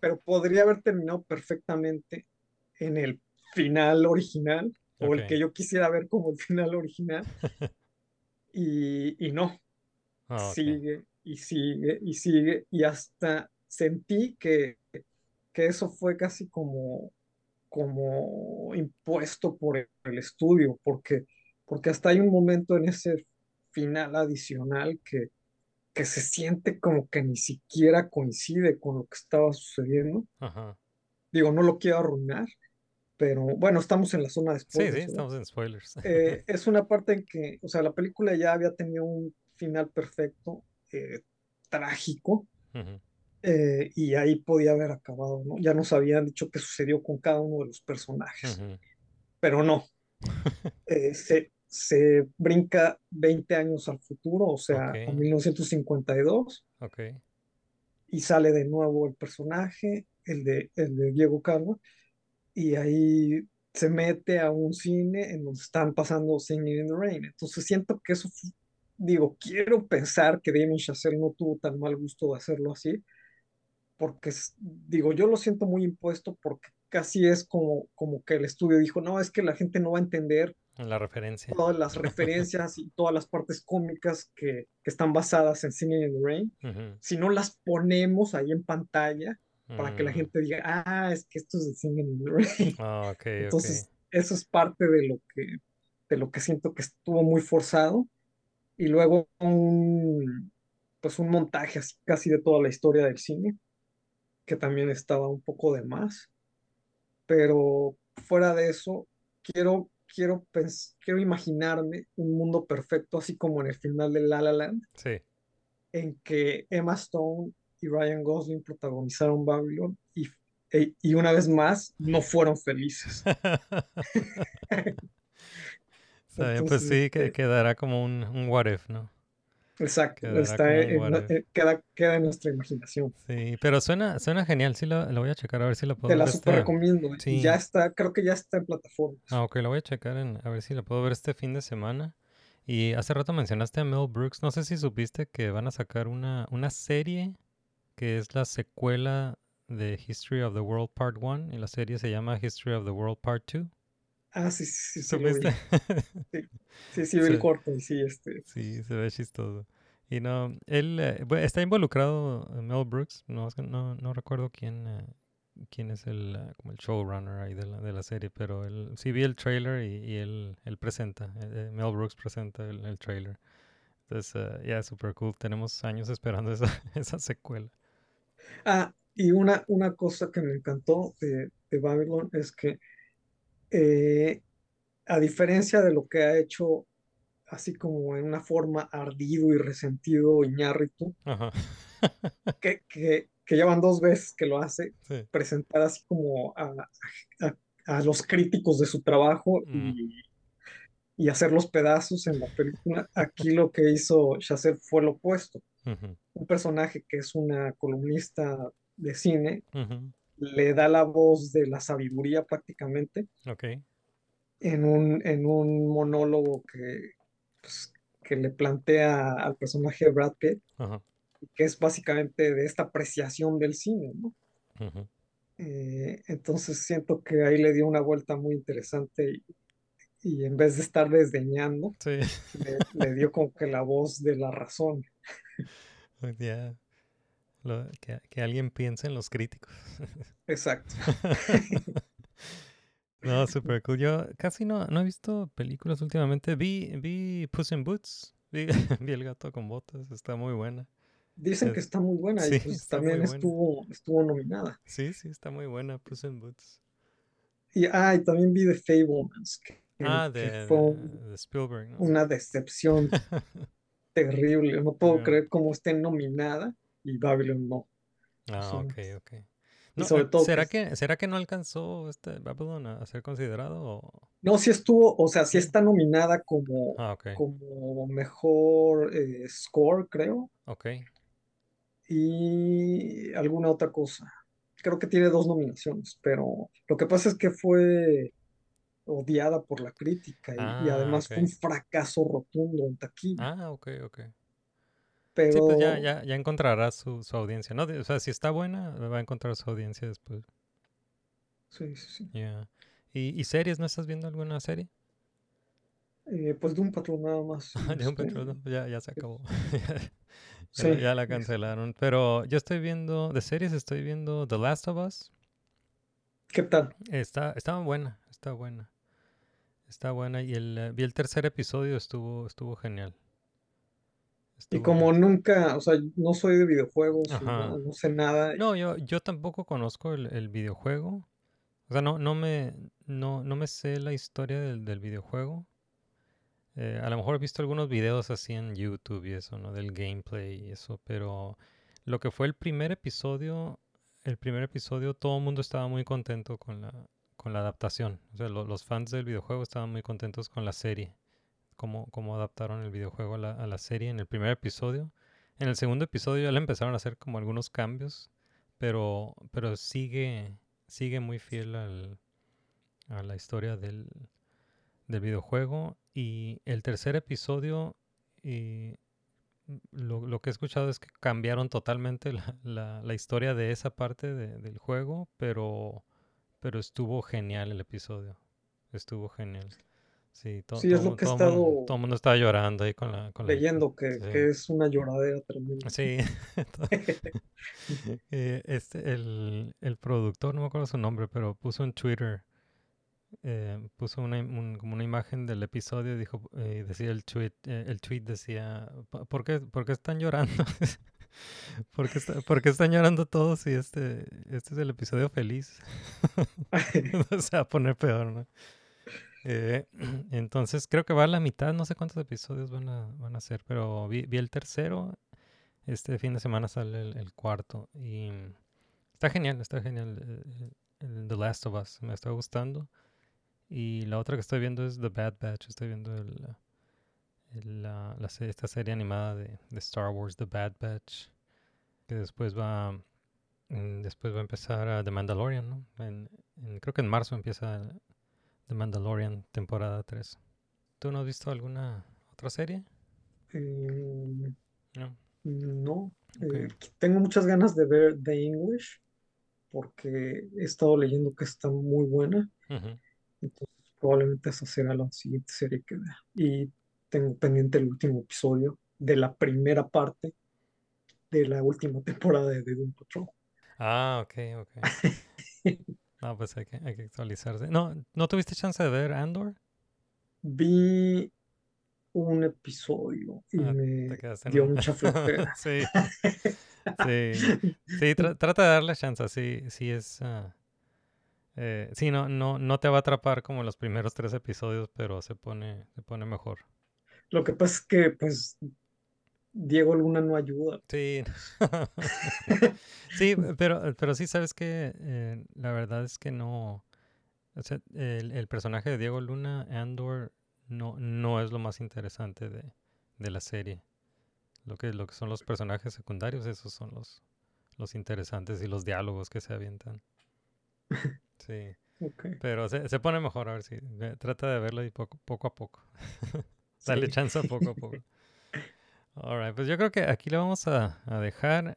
Speaker 8: pero podría haber terminado perfectamente en el final original, o el que yo quisiera ver como el final original, y, y no,
Speaker 7: Ah,
Speaker 8: sigue y sigue y sigue, y hasta sentí que, que eso fue casi como, como impuesto por el, estudio, porque, porque hasta hay un momento en ese final adicional que, que se siente como que ni siquiera coincide con lo que estaba sucediendo.
Speaker 7: Ajá.
Speaker 8: Digo, no lo quiero arruinar, pero bueno, estamos en la zona de
Speaker 7: Sí, sí,
Speaker 8: spoilers, ¿verdad?
Speaker 7: estamos en spoilers.
Speaker 8: Eh, es una parte en que, o sea, la película ya había tenido un final perfecto, eh, trágico,
Speaker 7: Ujú.
Speaker 8: Eh, y ahí podía haber acabado, ¿no? Ya nos habían dicho qué sucedió con cada uno de los personajes,
Speaker 7: Ujú.
Speaker 8: pero no, eh, se, se brinca 20 años al futuro, o sea, a
Speaker 7: Ok.
Speaker 8: 1952,
Speaker 7: Ok.
Speaker 8: y sale de nuevo el personaje, el de, el de Diego Calva, y ahí se mete a un cine en donde están pasando Singing in the Rain. Entonces siento que eso, digo, quiero pensar que Damien Chazelle no tuvo tan mal gusto de hacerlo así, porque digo, yo lo siento muy impuesto porque casi es como, como que el estudio dijo, no, es que la gente no va a entender
Speaker 7: La referencia.
Speaker 8: todas las referencias y todas las partes cómicas que, que están basadas en Singing in the Rain, si no las ponemos ahí en pantalla para que la
Speaker 7: Mm.
Speaker 8: gente diga, ah, es que esto es de Singing in the Rain.
Speaker 7: Ah.
Speaker 8: Entonces, eso es parte de lo que, de lo que siento que estuvo muy forzado. Y luego un, pues un montaje así casi de toda la historia del cine, que también estaba un poco de más. Pero fuera de eso, quiero, quiero, quiero imaginarme un mundo perfecto, así como en el final de La La Land,
Speaker 7: Sí.
Speaker 8: en que Emma Stone y Ryan Gosling protagonizaron Babylon y, e- y una vez más no fueron felices.
Speaker 7: Pues
Speaker 8: Entonces,
Speaker 7: sí, que
Speaker 8: eh,
Speaker 7: quedará como un, un what if, ¿no?
Speaker 8: Exacto,
Speaker 7: Quedará
Speaker 8: está en- eh, queda, queda en nuestra imaginación.
Speaker 7: Sí, pero suena, suena genial. Sí, lo, lo voy a checar a ver si la puedo
Speaker 8: Te la
Speaker 7: ver
Speaker 8: super
Speaker 7: este.
Speaker 8: recomiendo.
Speaker 7: Sí.
Speaker 8: ya está, creo que ya está en plataformas.
Speaker 7: Ah, ok, lo voy a checar en, a ver si la puedo ver este fin de semana. Y hace rato mencionaste a Mel Brooks. No sé si supiste que van a sacar una, una serie que es la secuela de History of the World Part 1 y la serie se llama History of the World Part 2.
Speaker 8: Ah, sí, sí, sí, sí. Sí, sí, vi el
Speaker 7: Sí.
Speaker 8: corto sí, este,
Speaker 7: Sí, se ve chistoso. Y no, él eh, está involucrado eh, Mel Brooks, no, no, no recuerdo quién, eh, quién es el, eh, como el showrunner ahí de la, de la serie, pero él, sí vi el trailer y, y él, él presenta, eh, eh, Mel Brooks presenta el, el trailer. Entonces, eh, ya, super cool. Tenemos años esperando esa, esa secuela.
Speaker 8: Ah, y una, una cosa que me encantó de, de Babylon es que, eh, a diferencia de lo que ha hecho, así como en una forma ardido y resentido Iñárritu,
Speaker 7: Ajá.
Speaker 8: que, que, que ya van dos veces que lo hace,
Speaker 7: Sí.
Speaker 8: presentar así como a, a- a los críticos de su trabajo y, y hacerlos pedazos en la película. Aquí lo que hizo Chassel fue lo opuesto. Un personaje que es una columnista de cine
Speaker 7: ujú,
Speaker 8: le da la voz de la sabiduría prácticamente
Speaker 7: Ok.
Speaker 8: en un, en un monólogo que, pues, que le plantea al personaje de Brad Pitt, que es básicamente de esta apreciación del cine, ¿no? Eh, entonces siento que ahí le dio una vuelta muy interesante y, y en vez de estar desdeñando,
Speaker 7: Sí.
Speaker 8: le, le dio como que la voz de la razón.
Speaker 7: Ya, lo- que, que alguien piense en los críticos.
Speaker 8: Exacto.
Speaker 7: No, super cool. Yo casi no, no he visto películas últimamente. Vi, vi Puss in Boots. Vi, vi El gato con botas. Está muy buena.
Speaker 8: Dicen que
Speaker 7: Es-
Speaker 8: está muy buena y pues también estuvo, estuvo nominada.
Speaker 7: Sí, sí, está muy buena Puss in Boots.
Speaker 8: Y, ah, y también vi The Fablemans, que,
Speaker 7: Ah,
Speaker 8: que
Speaker 7: de,
Speaker 8: fue
Speaker 7: Spielberg, ¿no?
Speaker 8: una decepción terrible. No puedo creer cómo esté nominada y Babylon no.
Speaker 7: Ah,
Speaker 8: Sí.
Speaker 7: ok, ok. No,
Speaker 8: sobre todo
Speaker 7: ¿será
Speaker 8: que-
Speaker 7: que, ¿será que no alcanzó este Babylon a, ser considerado? o-
Speaker 8: No, sí estuvo, o sea, sí está nominada como,
Speaker 7: Ah,
Speaker 8: como mejor eh, score, creo,
Speaker 7: ok.
Speaker 8: y alguna otra cosa. Creo que tiene dos nominaciones, pero lo que pasa es que fue odiada por la crítica y, y
Speaker 7: Ah,
Speaker 8: además fue un fracaso rotundo en taquilla.
Speaker 7: Ah, ok, ok.
Speaker 8: Pero
Speaker 7: Sí, pues ya, ya, ya encontrará su, su audiencia, ¿no? O sea, si está buena, va a encontrar su audiencia después.
Speaker 8: sí, sí, sí.
Speaker 7: Ya. ¿Y, y series? ¿No estás viendo alguna serie?
Speaker 8: Eh, pues de un patrón nada más.
Speaker 7: De un
Speaker 8: este,
Speaker 7: Patrol, ¿no? ya, ya se acabó. ya,
Speaker 8: Sí,
Speaker 7: la, ya la
Speaker 8: es-
Speaker 7: cancelaron. Pero yo estoy viendo, de series estoy viendo The Last of Us.
Speaker 8: ¿Qué tal?
Speaker 7: Está, está buena, está buena. Está buena. Y el, eh, vi el tercer episodio, estuvo, estuvo genial.
Speaker 8: Y como nunca, o sea, no soy de videojuegos, no, no sé nada.
Speaker 7: No, yo, yo tampoco conozco el, el videojuego. O sea, no, no me, no, no me sé la historia del, del videojuego. Eh, a lo mejor he visto algunos videos así en YouTube y eso, ¿no? Del gameplay y eso, pero lo que fue el primer episodio, el primer episodio, todo el mundo estaba muy contento con la, con la adaptación. O sea, lo- los fans del videojuego estaban muy contentos con la serie, cómo, adaptaron el videojuego a la, serie en el primer episodio. En el segundo episodio ya le empezaron a hacer como algunos cambios, pero, pero sigue, sigue muy fiel al, a la historia del, del videojuego. Y el tercer episodio, y lo, que he escuchado es que cambiaron totalmente la, la- historia de esa parte de- del juego, pero, pero estuvo genial el episodio. Estuvo genial. Sí, to-
Speaker 8: Sí, es
Speaker 7: todo,
Speaker 8: lo que he
Speaker 7: todo mundo-
Speaker 8: estado
Speaker 7: todo el mundo estaba llorando ahí con la... Con la-
Speaker 8: leyendo que,
Speaker 7: sí.
Speaker 8: que es una lloradera tremenda.
Speaker 7: Sí. Eh, este, el, el productor, no me acuerdo su nombre, pero puso en Twitter, eh, puso una, un- como una imagen del episodio dijo, eh, decía el tweet, eh, el tweet decía, "¿Po- ¿por qué, por qué están llorando? ¿Por qué, está- por qué están llorando todos si este, este es el episodio feliz? Se va a poner peor, ¿no? Eh, entonces creo que va a la mitad, no sé cuántos episodios van a, van a ser, pero vi, el tercero, este fin de semana sale el, cuarto y está genial, está genial eh, The Last of Us, me está gustando. Y la otra que estoy viendo es The Bad Batch, estoy viendo el, la, esta serie animada de, Star Wars, The Bad Batch, que después va, mm, después va a empezar The Mandalorian, ¿no? En- creo que en marzo empieza The Mandalorian temporada 3. ¿Tú no has visto alguna otra serie?
Speaker 8: Eh,
Speaker 7: No.
Speaker 8: no, eh, tengo muchas ganas de ver The English porque he estado leyendo que está muy buena, entonces probablemente esa será la siguiente serie que vea. Y tengo pendiente el último episodio de la primera parte de la última temporada de The Doom Patrol.
Speaker 7: Ah, ok, ok. No, pues hay que, hay que actualizarse. No, ¿no tuviste chance de ver Andor?
Speaker 8: Vi un episodio y
Speaker 7: Ah,
Speaker 8: me dio mucha flojera.
Speaker 7: sí, sí, sí, tra- trata de darle chance, sí, sí es... ah, eh, sí, no, no, no te va a atrapar como los primeros tres episodios, pero se pone, se pone mejor.
Speaker 8: Lo que pasa es que, pues, Diego Luna no ayuda.
Speaker 7: Sí, sí, pero, pero sí sabes que eh, la verdad es que no, o sea, el, el personaje de Diego Luna, Andor, no, no es lo más interesante de, de la serie. Lo que, lo que son los personajes secundarios, esos son los, los interesantes y los diálogos que se avientan. Sí,
Speaker 8: Ok.
Speaker 7: pero se, se pone mejor, a ver si ve- trata de verlo y poco, poco a poco. Dale
Speaker 8: Sí.
Speaker 7: chance poco a poco. Alright, pues yo creo que aquí le vamos a, a dejar.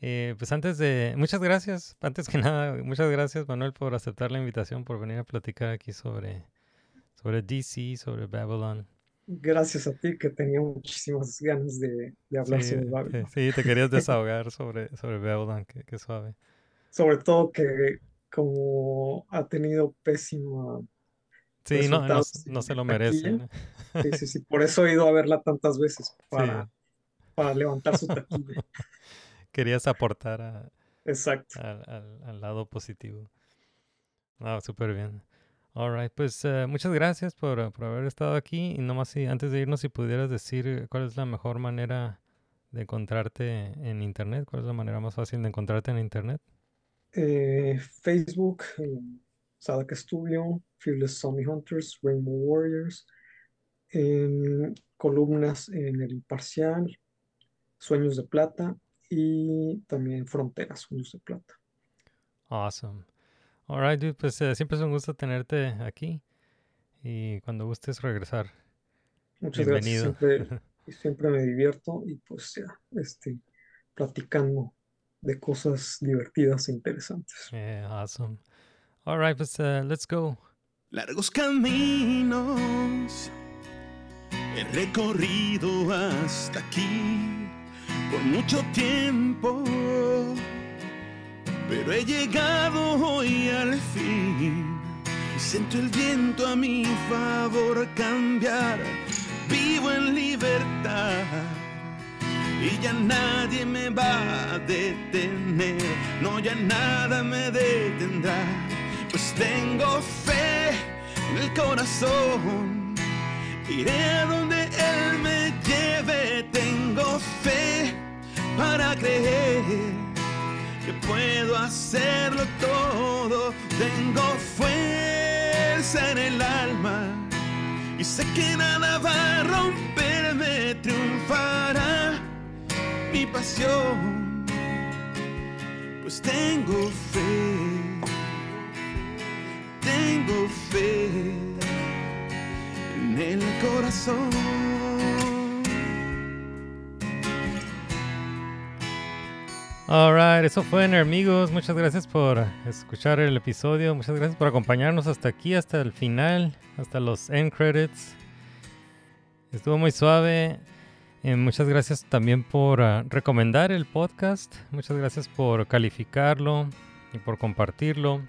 Speaker 7: Eh, pues antes de. Muchas gracias. Antes que nada, muchas gracias, Manuel, por aceptar la invitación, por venir a platicar aquí sobre, sobre DC, sobre Babylon.
Speaker 8: Gracias a ti que tenía muchísimas ganas de, de hablar
Speaker 7: Sí,
Speaker 8: sobre Babylon.
Speaker 7: sí, te querías desahogar sobre, sobre Babylon, qué, qué suave.
Speaker 8: Sobre todo que como ha tenido pésima
Speaker 7: Sí, no, no, no se lo merece.
Speaker 8: Sí, sí, sí, por eso he ido a verla tantas veces, para,
Speaker 7: Sí.
Speaker 8: para levantar su taquilla.
Speaker 7: Querías aportar a-
Speaker 8: Exacto.
Speaker 7: al, al- al lado positivo. Ah, súper bien. Alright, pues eh, muchas gracias por, por haber estado aquí. Y nomás si antes de irnos, si pudieras decir eh, cuál es la mejor manera de encontrarte en internet, cuál es la manera más fácil de encontrarte en internet.
Speaker 8: Eh, Facebook, eh, Sadaka Studio, Fearless Zombie Hunters, Rainbow Warriors, en columnas en El Imparcial, Sueños de Plata y también Fronteras, Sueños de Plata.
Speaker 7: Awesome. Alright, dude, pues eh, siempre es un gusto tenerte aquí. Y cuando gustes regresar,
Speaker 8: Muchas gracias,
Speaker 7: bienvenido.
Speaker 8: siempre, siempre me divierto y pues ya, este, platicando de cosas divertidas e interesantes.
Speaker 7: Yeah, awesome. Alright, pues eh, let's go.
Speaker 9: Largos caminos he recorrido hasta aquí por mucho tiempo, pero he llegado hoy al fin y siento el viento a mi favor cambiar. Vivo en libertad y ya nadie me va a detener, no ya nada me detendrá, pues tengo fe en el corazón, iré a donde Él me lleve, tengo fe para creer que puedo hacerlo todo, tengo fuerza en el alma y sé que nada va a romperme, triunfará mi pasión, pues tengo fe, tengo fe el corazón.
Speaker 7: Alright, eso fue amigos. Muchas gracias por escuchar el episodio. Muchas gracias por acompañarnos hasta aquí, hasta el final, hasta los end credits. Estuvo muy suave. Eh, muchas gracias también por ah, recomendar el podcast. Muchas gracias por calificarlo y por compartirlo.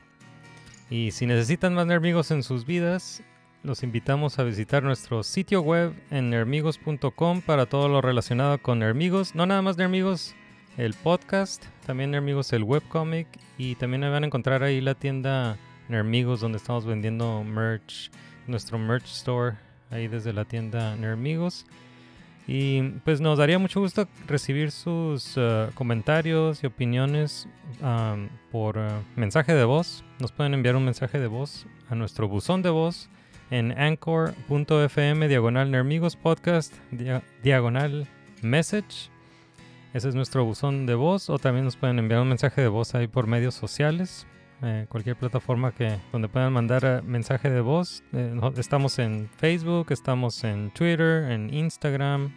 Speaker 7: Y si necesitan más nermigos en sus vidas, los invitamos a visitar nuestro sitio web en nermigos.com para todo lo relacionado con nermigos. No nada más nermigos, el podcast, también Nermigos el webcomic y también van a encontrar ahí la tienda Nermigos donde estamos vendiendo merch, nuestro merch store ahí desde la tienda Nermigos. Y pues nos daría mucho gusto recibir sus eh, comentarios y opiniones am, por eh, mensaje de voz. Nos pueden enviar un mensaje de voz a nuestro buzón de voz en anchor.fm diagonal Nermigos podcast dia- diagonal message. Ese es nuestro buzón de voz o también nos pueden enviar un mensaje de voz ahí por medios sociales. eh, cualquier plataforma que donde puedan mandar eh, mensaje de voz. Eh, estamos en Facebook, estamos en Twitter, en Instagram.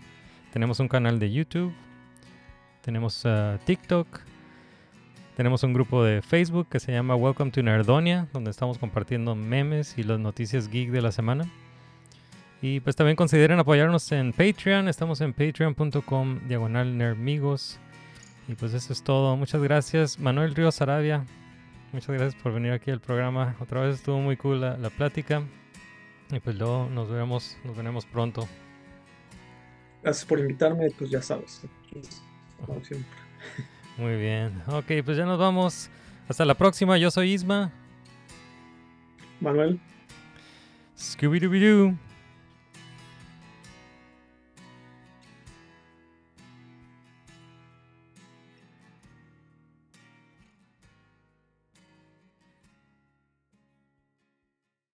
Speaker 7: Tenemos un canal de YouTube. Tenemos TikTok. Tenemos un grupo de Facebook que se llama Welcome to Nerdonia, donde estamos compartiendo memes y las noticias geek de la semana. Y pues también consideren apoyarnos en Patreon. Estamos en patreon.com diagonal nermigos. Y pues eso es todo. Muchas gracias. Manuel Ríos Arabia. Muchas gracias por venir aquí al programa. Otra vez estuvo muy cool la, la plática. Y pues luego nos veremos, nos veremos pronto.
Speaker 8: Gracias por invitarme, pues ya sabes, como siempre.
Speaker 7: Muy bien. Ok, pues ya nos vamos. Hasta la próxima. Yo soy Isma.
Speaker 8: Manuel,
Speaker 7: Scooby-Dooby-Doo.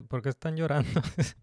Speaker 7: ¿Por qué están llorando?